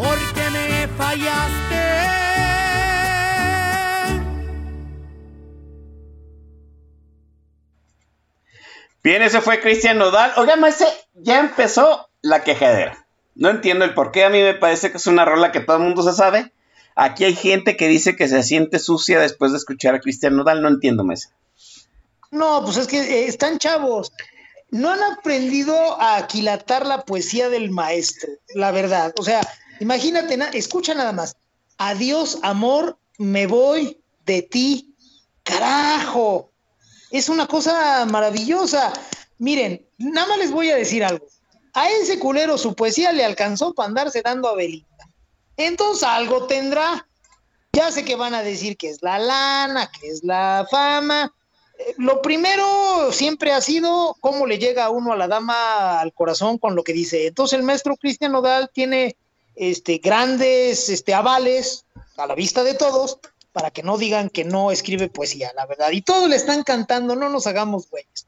Porque me fallaste. Bien, ese fue Cristian Nodal. Oiga, maese, ya empezó la quejadera. No entiendo el por qué. A mí me parece que es una rola que todo el mundo se sabe. Aquí hay gente que dice que se siente sucia después de escuchar a Cristian Nodal. No entiendo, Mesa. No, pues es que eh, están chavos. No han aprendido a aquilatar la poesía del maestro, la verdad. O sea, imagínate, na- escucha nada más. Adiós, amor, me voy de ti. Carajo. Es una cosa maravillosa. Miren, nada más les voy a decir algo. A ese culero su poesía le alcanzó para andarse dando a Belinda. Entonces algo tendrá. Ya sé que van a decir que es la lana, que es la fama. Eh, Lo primero siempre ha sido cómo le llega a uno a la dama al corazón con lo que dice. Entonces el maestro Cristian Nodal tiene este, grandes este, avales a la vista de todos para que no digan que no escribe poesía, la verdad. Y todos le están cantando, no nos hagamos güeyes.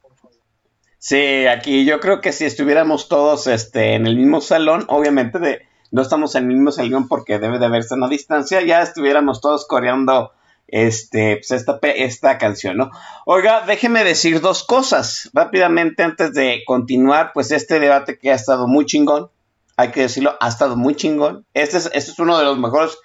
Sí, aquí yo creo que si estuviéramos todos este, en el mismo salón, obviamente no estamos en el mismo salón porque debe de haberse una distancia, ya estuviéramos todos coreando este, pues esta, esta canción, ¿no? Oiga, déjeme decir dos cosas rápidamente antes de continuar, pues este debate que ha estado muy chingón, hay que decirlo, ha estado muy chingón. Este es, este es uno de los mejores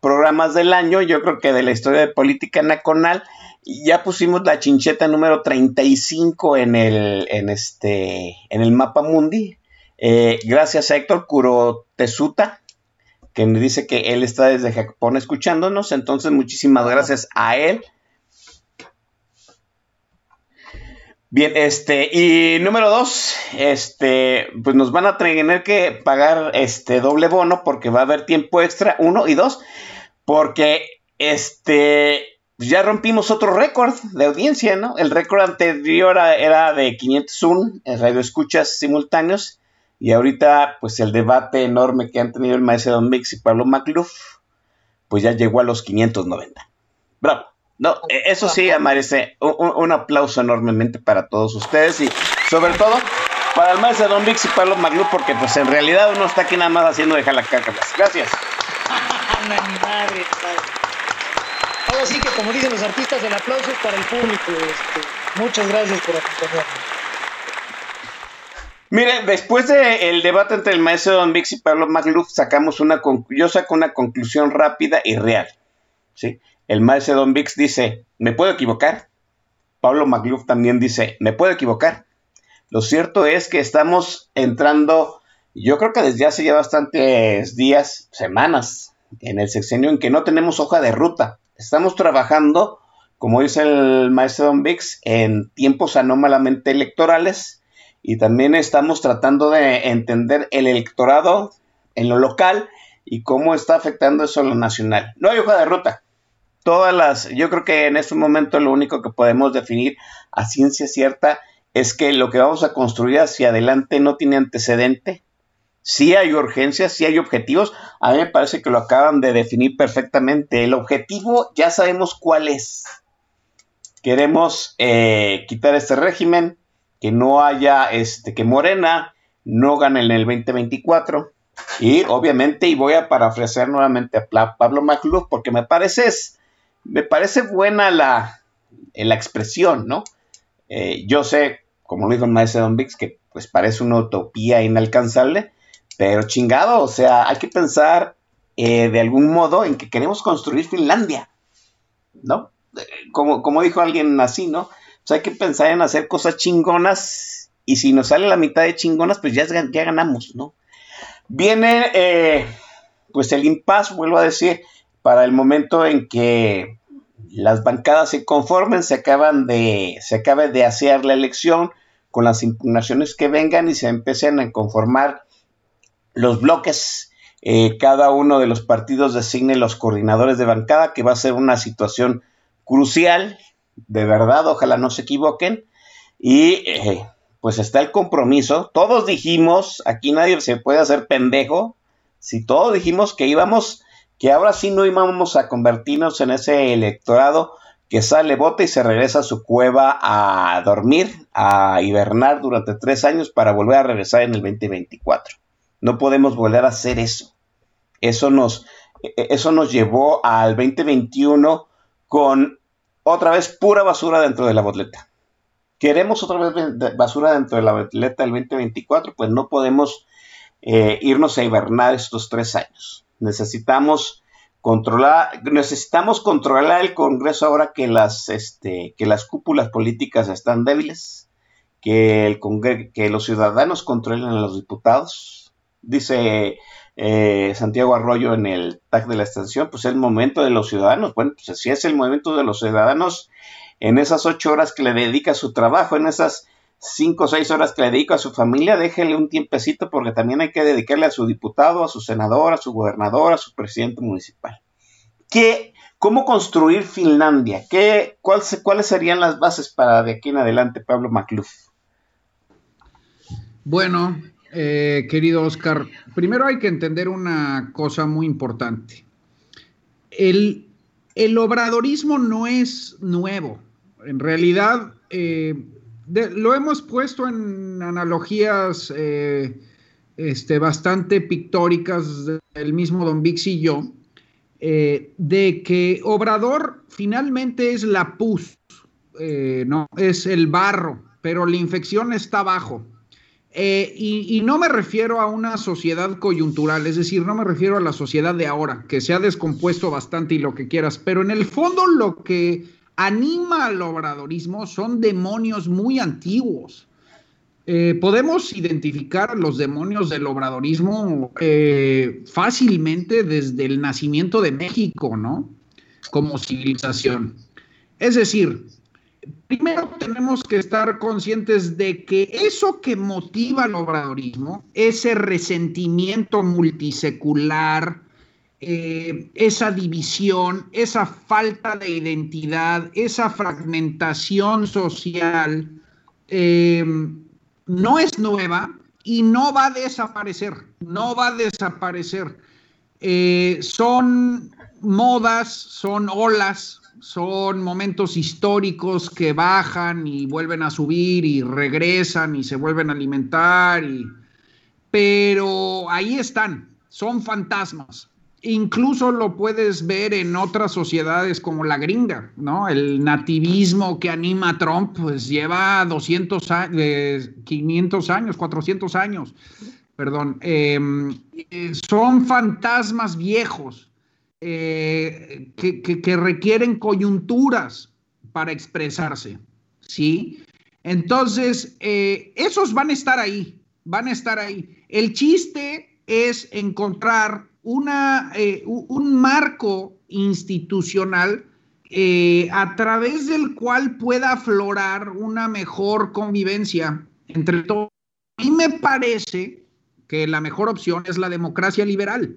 programas del año, yo creo que de la historia de política nacional. Ya pusimos la chincheta número 35 en el, en este, en el mapa mundi. Eh, gracias a Héctor Kurotesuta, que me dice que él está desde Japón escuchándonos. Entonces, muchísimas gracias a él. Bien, este, y número dos, este, pues nos van a tener que pagar este doble bono porque va a haber tiempo extra, uno, y dos, porque este, ya rompimos otro récord de audiencia, ¿no? El récord anterior era de 501 en radio escuchas simultáneos, y ahorita, pues el debate enorme que han tenido el maestro Don Mix y Pablo Macluf, pues ya llegó a los 590. Bravo. No, eh, eso sí, merece un, un- aplauso enormemente para todos ustedes y sobre todo para el maestro Don Vix y Pablo Maglú, porque pues en realidad uno está aquí nada más haciendo de jalacaca. Gracias. Anda, mi madre. Ahora sí que como dicen los artistas, el aplauso es para el público. este, muchas gracias por acompañarnos. Mire, después del debate entre el maestro Don Vix y Pablo Magluf, sacamos una yo saco una conclusión rápida y real. ¿sí? El maestro Don Vix dice, ¿me puedo equivocar? Pablo Magluf también dice, ¿me puedo equivocar? Lo cierto es que estamos entrando, yo creo que desde hace ya bastantes días, semanas, en el sexenio en que no tenemos hoja de ruta. Estamos trabajando, como dice el maestro Don Vix, en tiempos anómalamente electorales y también estamos tratando de entender el electorado en lo local y cómo está afectando eso en lo nacional. No hay hoja de ruta. Todas las, yo creo que en este momento lo único que podemos definir a ciencia cierta es que lo que vamos a construir hacia adelante no tiene antecedente. Sí hay urgencias, sí hay objetivos. A mí me parece que lo acaban de definir perfectamente. El objetivo ya sabemos cuál es. Queremos eh, quitar este régimen, que no haya, este, que Morena no gane en el 2024. Y obviamente, y voy a parafrasear nuevamente a Pablo Macluf, porque me parece, es- me parece buena la, la expresión, ¿no? Eh, yo sé, como lo dijo el maestro Don Vix, que pues parece una utopía inalcanzable, pero chingado, o sea, hay que pensar eh, de algún modo en que queremos construir Finlandia, ¿no? Eh, Como, como dijo alguien así, ¿no? O sea, hay que pensar en hacer cosas chingonas y si nos sale la mitad de chingonas, pues ya, ya ganamos, ¿no? Viene, eh, pues el impasse, vuelvo a decir, para el momento en que las bancadas se conformen, se acaban de, se acabe de hacer la elección con las impugnaciones que vengan y se empiecen a conformar los bloques. eh, cada uno de los partidos designe los coordinadores de bancada, que va a ser una situación crucial, de verdad, ojalá no se equivoquen. Y eh, pues está el compromiso. Todos dijimos, aquí nadie se puede hacer pendejo, si todos dijimos que íbamos que ahora sí no íbamos a convertirnos en ese electorado que sale, vota y se regresa a su cueva a dormir, a hibernar durante tres años para volver a regresar en el 2024. No podemos volver a hacer eso. Eso nos, e, eso nos llevó al 2021 con otra vez pura basura dentro de la botleta. ¿Queremos otra vez basura dentro de la botleta del 2024? Pues no podemos eh, irnos a hibernar estos tres años. Necesitamos controlar, necesitamos controlar el Congreso ahora que las, este, que las cúpulas políticas están débiles, que, el que los ciudadanos controlen a los diputados. Dice eh, Santiago Arroyo en el tag de la extensión, pues es el momento de los ciudadanos. Bueno, pues si es el momento de los ciudadanos en esas ocho horas que le dedica su trabajo, en esas cinco o seis horas que le dedica a su familia, déjele un tiempecito porque también hay que dedicarle a su diputado, a su senador, a su gobernador, a su presidente municipal. ¿Qué, ¿Cómo construir Finlandia? ¿Qué, ¿Cuáles serían las bases para de aquí en adelante, Pablo Macluf? Bueno, eh, querido Oscar, primero hay que entender una cosa muy importante. El, obradorismo no es nuevo. En realidad, eh, lo hemos puesto en analogías eh, este, bastante pictóricas del mismo Don Vix y yo, de que Obrador finalmente es la pus, ¿no? Es el barro, pero la infección está abajo. Eh, y, no me refiero a una sociedad coyuntural, es decir, no me refiero a la sociedad de ahora, que se ha descompuesto bastante y lo que quieras, pero en el fondo lo que anima al obradorismo son demonios muy antiguos. Eh, podemos identificar los demonios del obradorismo eh, fácilmente desde el nacimiento de México, ¿no? Como civilización. Es decir, primero tenemos que estar conscientes de que eso que motiva al obradorismo, ese resentimiento multisecular, eh, esa división, esa falta de identidad, esa fragmentación social, eh, no es nueva y no va a desaparecer, no va a desaparecer. Eh, son modas, son olas, son momentos históricos que bajan y vuelven a subir y regresan y se vuelven a alimentar, pero ahí están, son fantasmas. Incluso lo puedes ver en otras sociedades como la gringa, ¿no? El nativismo que anima a Trump, pues lleva 200 años, 500 años, 400 años, perdón. Em, eh, son fantasmas viejos eh, que, requieren coyunturas para expresarse, ¿sí? Entonces, eh, esos van a estar ahí, van a estar ahí. El chiste es encontrar una, eh, un marco institucional a través del cual pueda aflorar una mejor convivencia entre todos. Mí me parece que la mejor opción es la democracia liberal.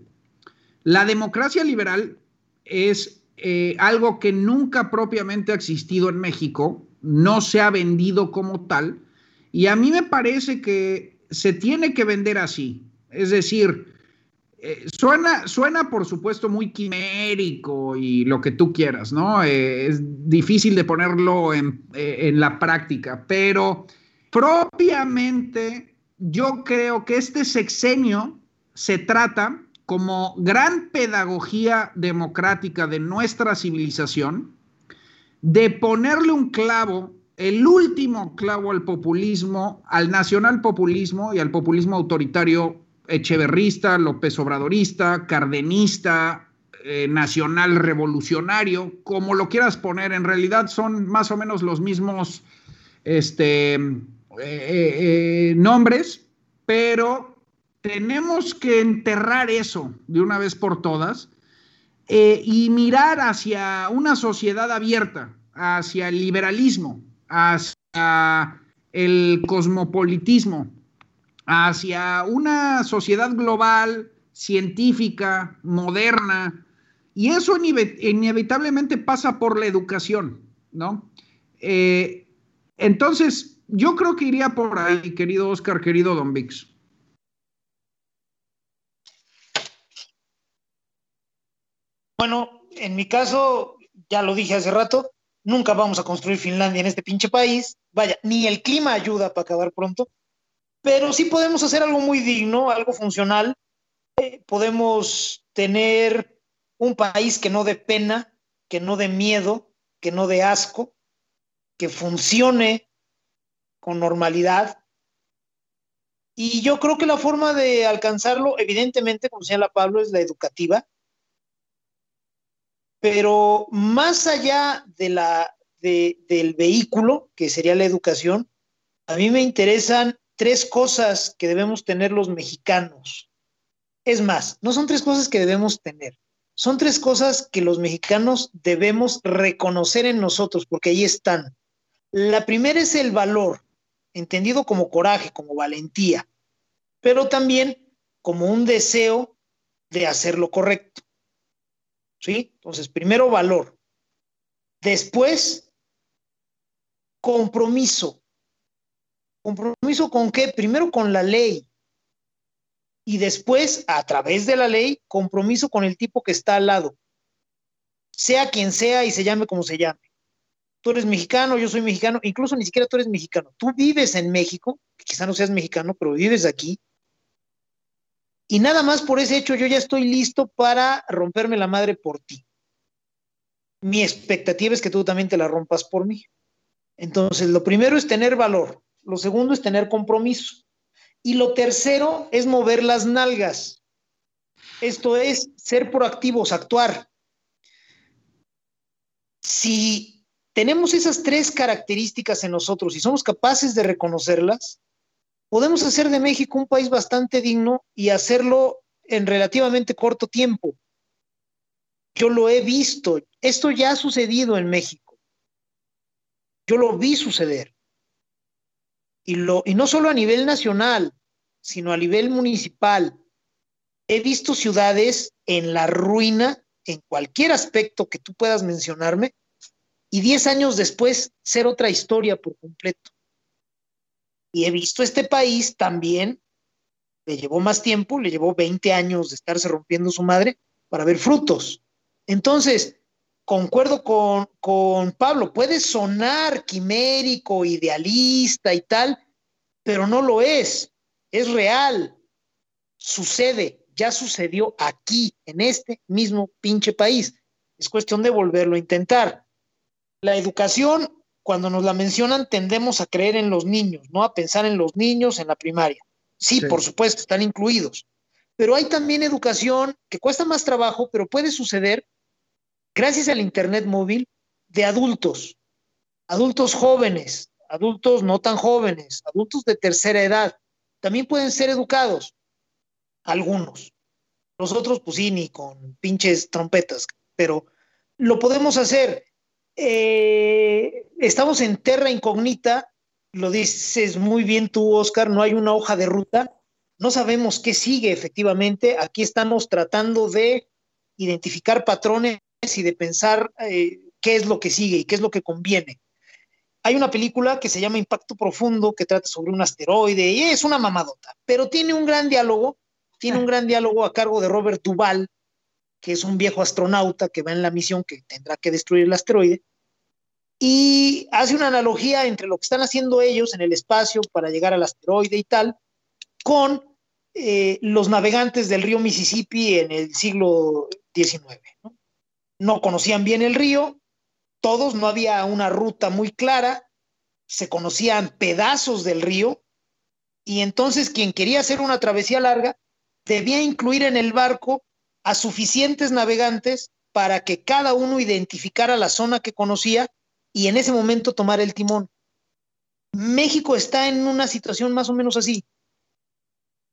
La democracia liberal es eh, algo que nunca propiamente ha existido en México, no se ha vendido como tal, y a mí me parece que se tiene que vender así. Es decir, eh, suena, suena por supuesto muy quimérico y lo que tú quieras, ¿no? Eh, es difícil de ponerlo en, en la práctica, pero propiamente yo creo que este sexenio se trata como gran pedagogía democrática de nuestra civilización, de ponerle un clavo, el último clavo al populismo, al nacional populismo y al populismo autoritario echeverrista, López Obradorista, cardenista, eh, nacional revolucionario, como lo quieras poner, en realidad son más o menos los mismos este, eh, eh, nombres, pero tenemos que enterrar eso de una vez por todas y mirar hacia una sociedad abierta, hacia el liberalismo, hacia el cosmopolitismo, hacia una sociedad global, científica, moderna, y eso inevitablemente pasa por la educación, ¿no? Eh, entonces, yo creo que iría por ahí, querido Oscar, querido Don Vix. Bueno, en mi caso, ya lo dije hace rato, nunca vamos a construir Finlandia en este pinche país. Vaya, ni el clima ayuda para acabar pronto, pero sí podemos hacer algo muy digno, algo funcional. Eh, podemos tener un país que no dé pena, que no dé miedo, que no dé asco, que funcione con normalidad. Y yo creo que la forma de alcanzarlo, evidentemente, como señala Pablo, es la educativa. Pero más allá de la, de- del vehículo, que sería la educación, a mí me interesan tres cosas que debemos tener los mexicanos. Es más, no son tres cosas que debemos tener, son tres cosas que los mexicanos debemos reconocer en nosotros, porque ahí están. La primera es el valor, entendido como coraje, como valentía, pero también como un deseo de hacer lo correcto. ¿Sí? Entonces, primero valor. Después, compromiso. ¿Compromiso con qué? Primero con la ley. Y después, a través de la ley, compromiso con el tipo que está al lado. Sea quien sea y se llame como se llame. Tú eres mexicano, yo soy mexicano, incluso ni siquiera tú eres mexicano. Tú vives en México, quizá no seas mexicano, pero vives aquí. Y nada más por ese hecho yo ya estoy listo para romperme la madre por ti. Mi expectativa es que tú también te la rompas por mí. Entonces, lo primero es tener valor, lo segundo es tener compromiso y lo tercero es mover las nalgas. Esto es ser proactivos, actuar. Si tenemos esas tres características en nosotros y somos capaces de reconocerlas, podemos hacer de México un país bastante digno y hacerlo en relativamente corto tiempo. Yo lo he visto, esto ya ha sucedido en México. Yo lo vi suceder. Y, no solo a nivel nacional, sino a nivel municipal. He visto ciudades en la ruina, en cualquier aspecto que tú puedas mencionarme, y 10 años después ser otra historia por completo. Y he visto este país también, le llevó más tiempo, le llevó 20 años de estarse rompiendo su madre para ver frutos. Entonces, concuerdo con, con Pablo, puede sonar quimérico, idealista y tal, pero no lo es, es real, sucede, ya sucedió aquí, en este mismo pinche país. Es cuestión de volverlo a intentar. La educación, cuando nos la mencionan, tendemos a creer en los niños, no a pensar en los niños en la primaria. Sí, Sí. por supuesto, están incluidos. Pero hay también educación que cuesta más trabajo, pero puede suceder gracias al Internet móvil de adultos, adultos jóvenes, adultos no tan jóvenes, adultos de tercera edad. También pueden ser educados, algunos. Los otros, pues sí, ni con pinches trompetas, pero lo podemos hacer. Eh, estamos en terra incógnita, lo dices muy bien tú, Oscar, no hay una hoja de ruta, no sabemos qué sigue efectivamente, aquí estamos tratando de identificar patrones y de pensar eh, qué es lo que sigue y qué es lo que conviene. Hay una película que se llama Impacto Profundo que trata sobre un asteroide y es una mamadota, pero tiene un gran diálogo, tiene un gran diálogo a cargo de Robert Duvall, que es un viejo astronauta que va en la misión que tendrá que destruir el asteroide, y hace una analogía entre lo que están haciendo ellos en el espacio para llegar al asteroide y tal, con eh, los navegantes del río Mississippi en el siglo XIX. ¿No? no conocían bien el río, todos, no había una ruta muy clara, se conocían pedazos del río, y entonces quien quería hacer una travesía larga debía incluir en el barco a suficientes navegantes para que cada uno identificara la zona que conocía y en ese momento tomara el timón. México está en una situación más o menos así.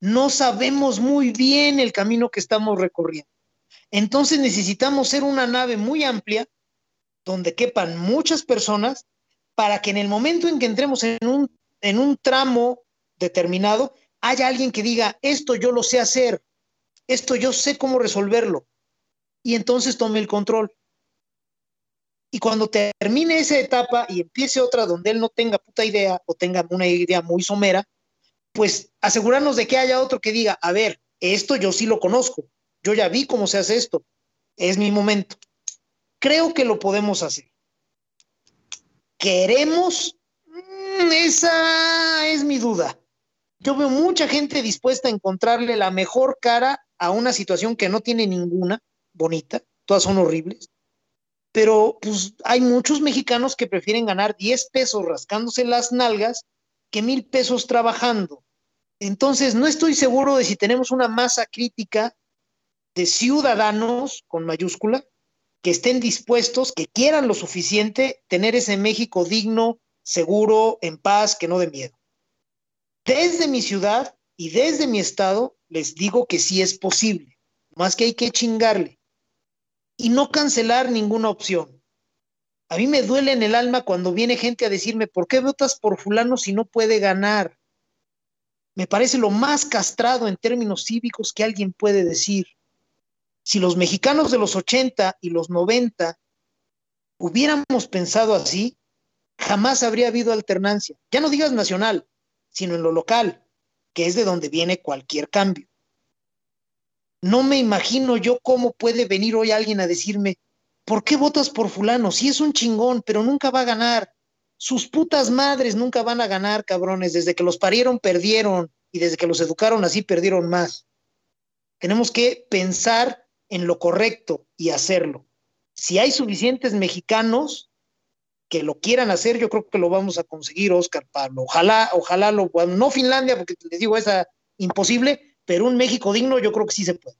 No sabemos muy bien el camino que estamos recorriendo. Entonces necesitamos ser una nave muy amplia donde quepan muchas personas para que en el momento en que entremos en un, en un tramo determinado haya alguien que diga, esto yo lo sé hacer, esto yo sé cómo resolverlo. Y entonces tome el control. Y cuando termine esa etapa y empiece otra donde él no tenga puta idea o tenga una idea muy somera, pues asegurarnos de que haya otro que diga, a ver, esto yo sí lo conozco, yo ya vi cómo se hace esto. es mi momento. Creo que lo podemos hacer. ¿Queremos? Mm, esa es mi duda. Yo veo mucha gente dispuesta a encontrarle la mejor cara a una situación que no tiene ninguna bonita, todas son horribles, pero pues hay muchos mexicanos que prefieren ganar 10 pesos rascándose las nalgas que mil pesos trabajando. Entonces, no estoy seguro de si tenemos una masa crítica de ciudadanos, con mayúscula, que estén dispuestos, que quieran lo suficiente tener ese México digno, seguro, en paz, que no de miedo. Desde mi ciudad y desde mi estado les digo que sí es posible, más que hay que chingarle y no cancelar ninguna opción. A mí me duele en el alma cuando viene gente a decirme, ¿por qué votas por fulano si no puede ganar? Me parece lo más castrado en términos cívicos que alguien puede decir. Si los mexicanos de los 80 y los 90 hubiéramos pensado así, jamás habría habido alternancia. Ya no digas nacional, sino en lo local, que es de donde viene cualquier cambio. No me imagino yo cómo puede venir hoy alguien a decirme, ¿por qué votas por fulano? Si es un chingón, pero nunca va a ganar. Sus putas madres nunca van a ganar, cabrones. Desde que los parieron, perdieron. Y desde que los educaron así, perdieron más. Tenemos que pensar en lo correcto y hacerlo. Si hay suficientes mexicanos que lo quieran hacer, yo creo que lo vamos a conseguir, Oscar Pablo. Ojalá, ojalá lo. No Finlandia, porque les digo, es imposible, pero un México digno yo creo que sí se puede.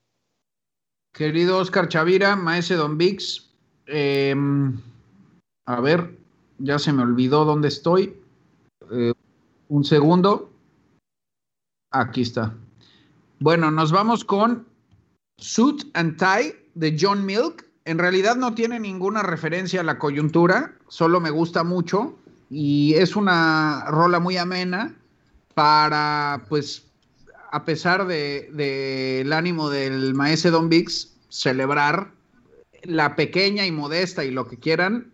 Querido Oscar Chavira, maese Don Vix, eh, a ver, ya se me olvidó dónde estoy. Eh, un segundo. Aquí está. Bueno, nos vamos con Suit and Tie de John Milk. En realidad no tiene ninguna referencia a la coyuntura, solo me gusta mucho y es una rola muy amena para, pues, a pesar del de, ánimo del maese Don Vix, celebrar la pequeña y modesta y lo que quieran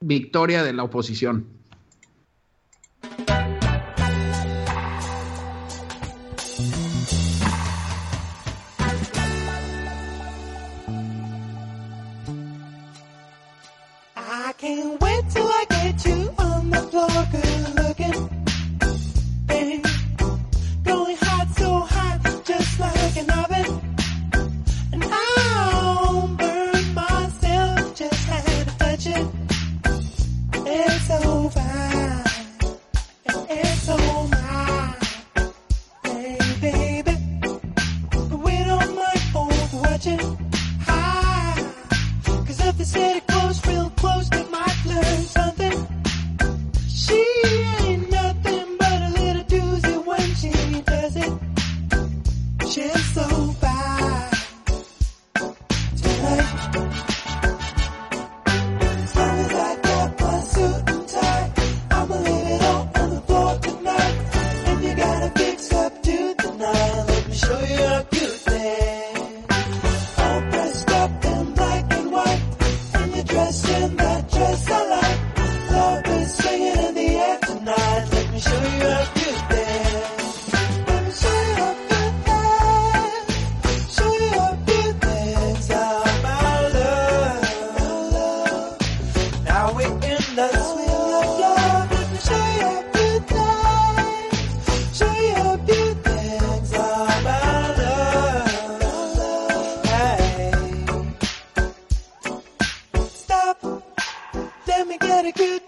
victoria de la oposición. Parker. gotta get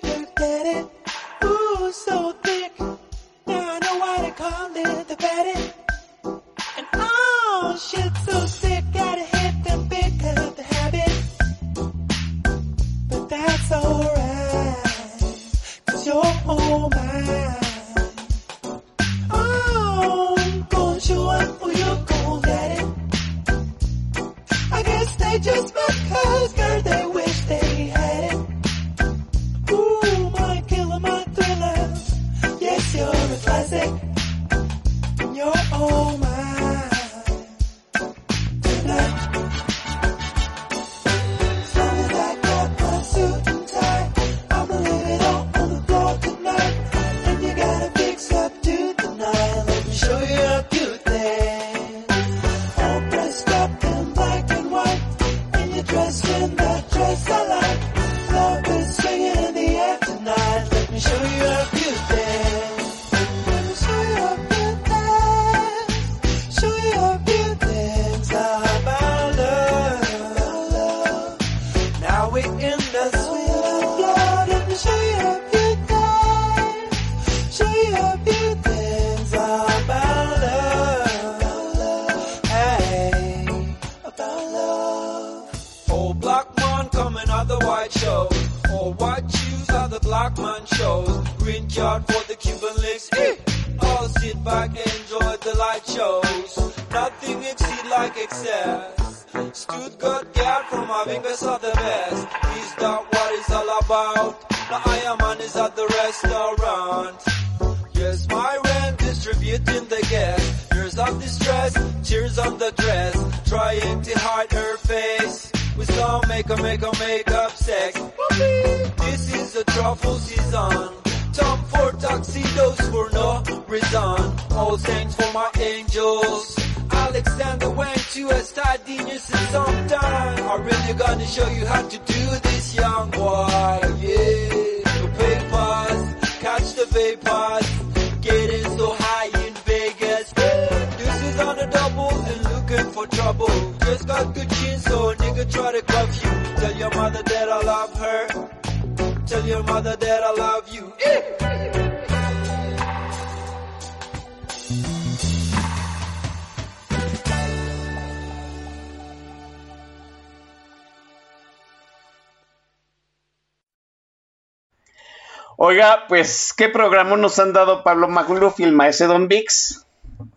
¿qué programa nos han dado Pablo Magluf y el maestro Don Vix?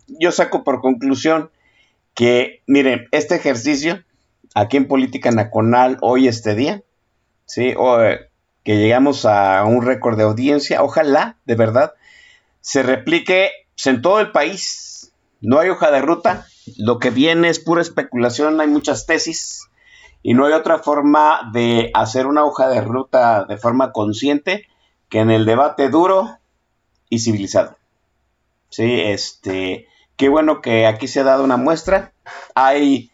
Yo saco por conclusión que, miren, este ejercicio aquí en Política Nacional hoy, este día, ¿sí? O, eh, que llegamos a un récord de audiencia, ojalá, de verdad, se replique en todo el país. No hay hoja de ruta, lo que viene es pura especulación, hay muchas tesis y no hay otra forma de hacer una hoja de ruta de forma consciente que en el debate duro y civilizado. Sí, este, qué bueno que aquí se ha dado una muestra. Hay,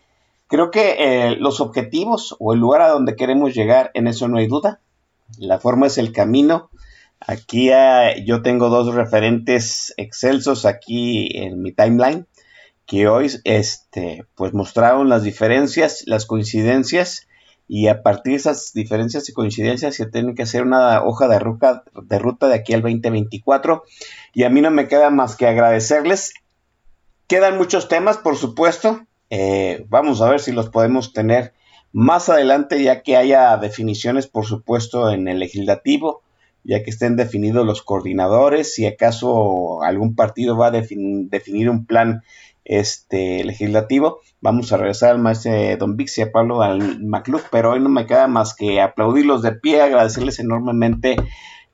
creo que eh, los objetivos o el lugar a donde queremos llegar, en eso no hay duda. La forma es el camino. Aquí eh, yo tengo dos referentes excelsos aquí en mi timeline que hoy este, pues mostraron las diferencias, las coincidencias y a partir de esas diferencias y coincidencias se tiene que hacer una hoja de ruta, de ruta de aquí al 2024 y a mí no me queda más que agradecerles. Quedan muchos temas, por supuesto. Eh, vamos a ver si los podemos tener más adelante, ya que haya definiciones, por supuesto, en el legislativo, ya que estén definidos los coordinadores, si acaso algún partido va a defin- definir un plan este legislativo. Vamos a regresar al maestro Don Vix y a Pablo al Macluf, pero hoy no me queda más que aplaudirlos de pie, agradecerles enormemente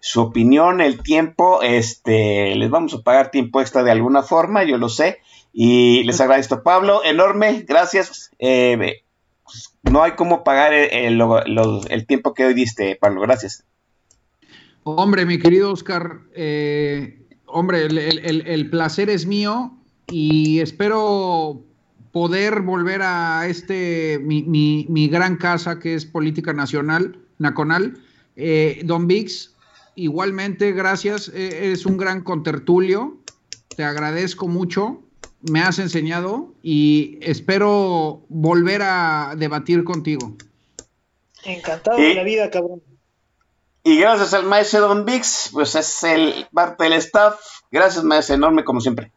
su opinión, el tiempo, este, les vamos a pagar tiempo extra de alguna forma, yo lo sé, y les agradezco, Pablo, enorme, gracias, eh, pues, no hay cómo pagar el, el- el tiempo que hoy diste, Pablo, gracias. Hombre, mi querido Oscar, eh, hombre, el- el placer es mío y espero poder volver a este, mi, mi- mi gran casa que es Política Nacional, Nacional. Eh, Don Vix, igualmente, gracias, eh, eres un gran contertulio, te agradezco mucho, me has enseñado y espero volver a debatir contigo. Encantado de la vida, cabrón. Y gracias al maestro Don Vix, pues es el parte del staff. Gracias, maestro, enorme como siempre.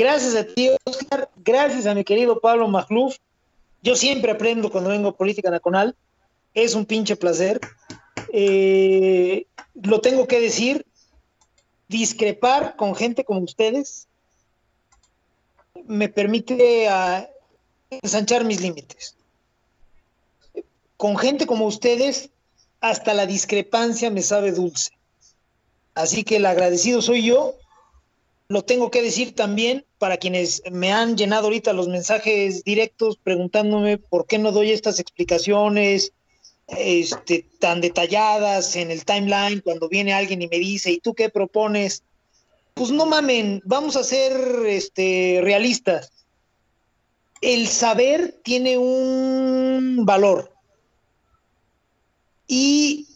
Gracias a ti, Oscar. Gracias a mi querido Pablo Magluf. Yo siempre aprendo cuando vengo a Política Nacional. Es un pinche placer. Eh, lo tengo que decir. Discrepar con gente como ustedes me permite ah, ensanchar mis límites. Con gente como ustedes, hasta la discrepancia me sabe dulce. Así que el agradecido soy yo lo tengo que decir también para quienes me han llenado ahorita los mensajes directos preguntándome por qué no doy estas explicaciones este, tan detalladas en el timeline cuando viene alguien y me dice, ¿y tú qué propones? Pues no mamen, vamos a ser este, realistas. El saber tiene un valor y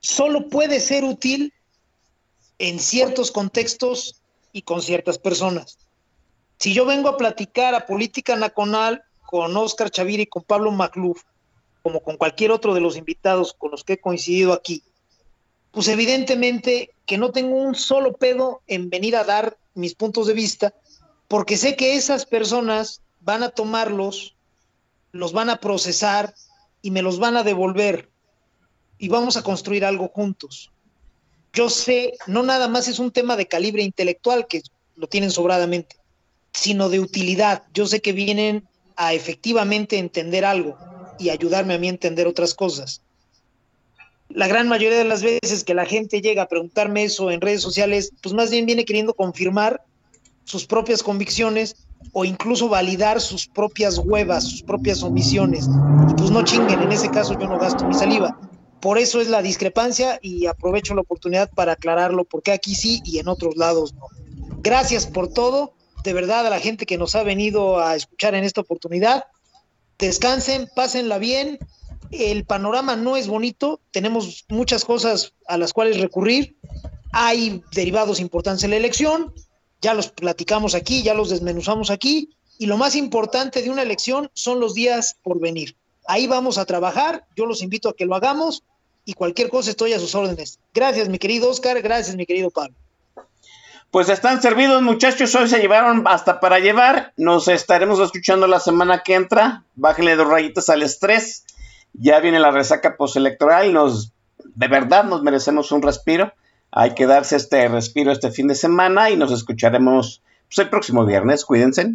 solo puede ser útil en ciertos contextos y con ciertas personas. Si yo vengo a platicar a política nacional con Oscar Chavira y con Pablo Macluf, como con cualquier otro de los invitados con los que he coincidido aquí, pues evidentemente que no tengo un solo pedo en venir a dar mis puntos de vista, porque sé que esas personas van a tomarlos, los van a procesar y me los van a devolver y vamos a construir algo juntos. Yo sé, no nada más es un tema de calibre intelectual, que lo tienen sobradamente, sino de utilidad. Yo sé que vienen a efectivamente entender algo y ayudarme a mí a entender otras cosas. La gran mayoría de las veces que la gente llega a preguntarme eso en redes sociales, pues más bien viene queriendo confirmar sus propias convicciones o incluso validar sus propias huevas, sus propias omisiones. Y pues no chinguen, en ese caso yo no gasto mi saliva. Por eso es la discrepancia y aprovecho la oportunidad para aclararlo, porque aquí sí y en otros lados no. Gracias por todo, de verdad a la gente que nos ha venido a escuchar en esta oportunidad. Descansen, pásenla bien. El panorama no es bonito, tenemos muchas cosas a las cuales recurrir. Hay derivados importantes en la elección, ya los platicamos aquí, ya los desmenuzamos aquí, y lo más importante de una elección son los días por venir. Ahí vamos a trabajar, yo los invito a que lo hagamos y cualquier cosa estoy a sus órdenes. Gracias, mi querido Oscar, gracias, mi querido Pablo. Pues están servidos, muchachos. Hoy se llevaron hasta para llevar. Nos estaremos escuchando la semana que entra. Bájale dos rayitas al estrés. Ya viene la resaca postelectoral. Nos, de verdad, nos merecemos un respiro. Hay que darse este respiro este fin de semana y nos escucharemos pues, el próximo viernes. Cuídense.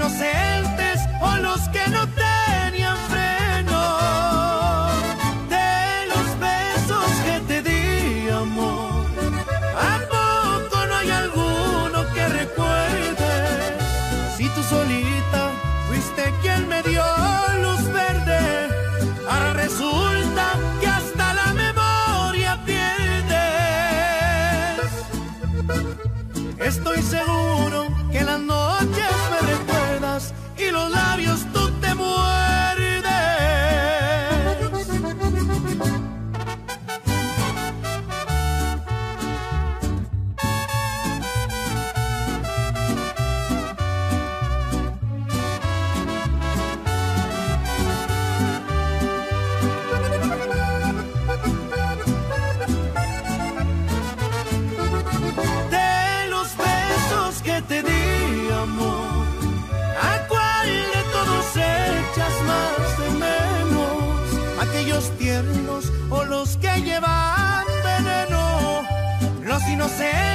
Inocentes o los que no tenían ¿Los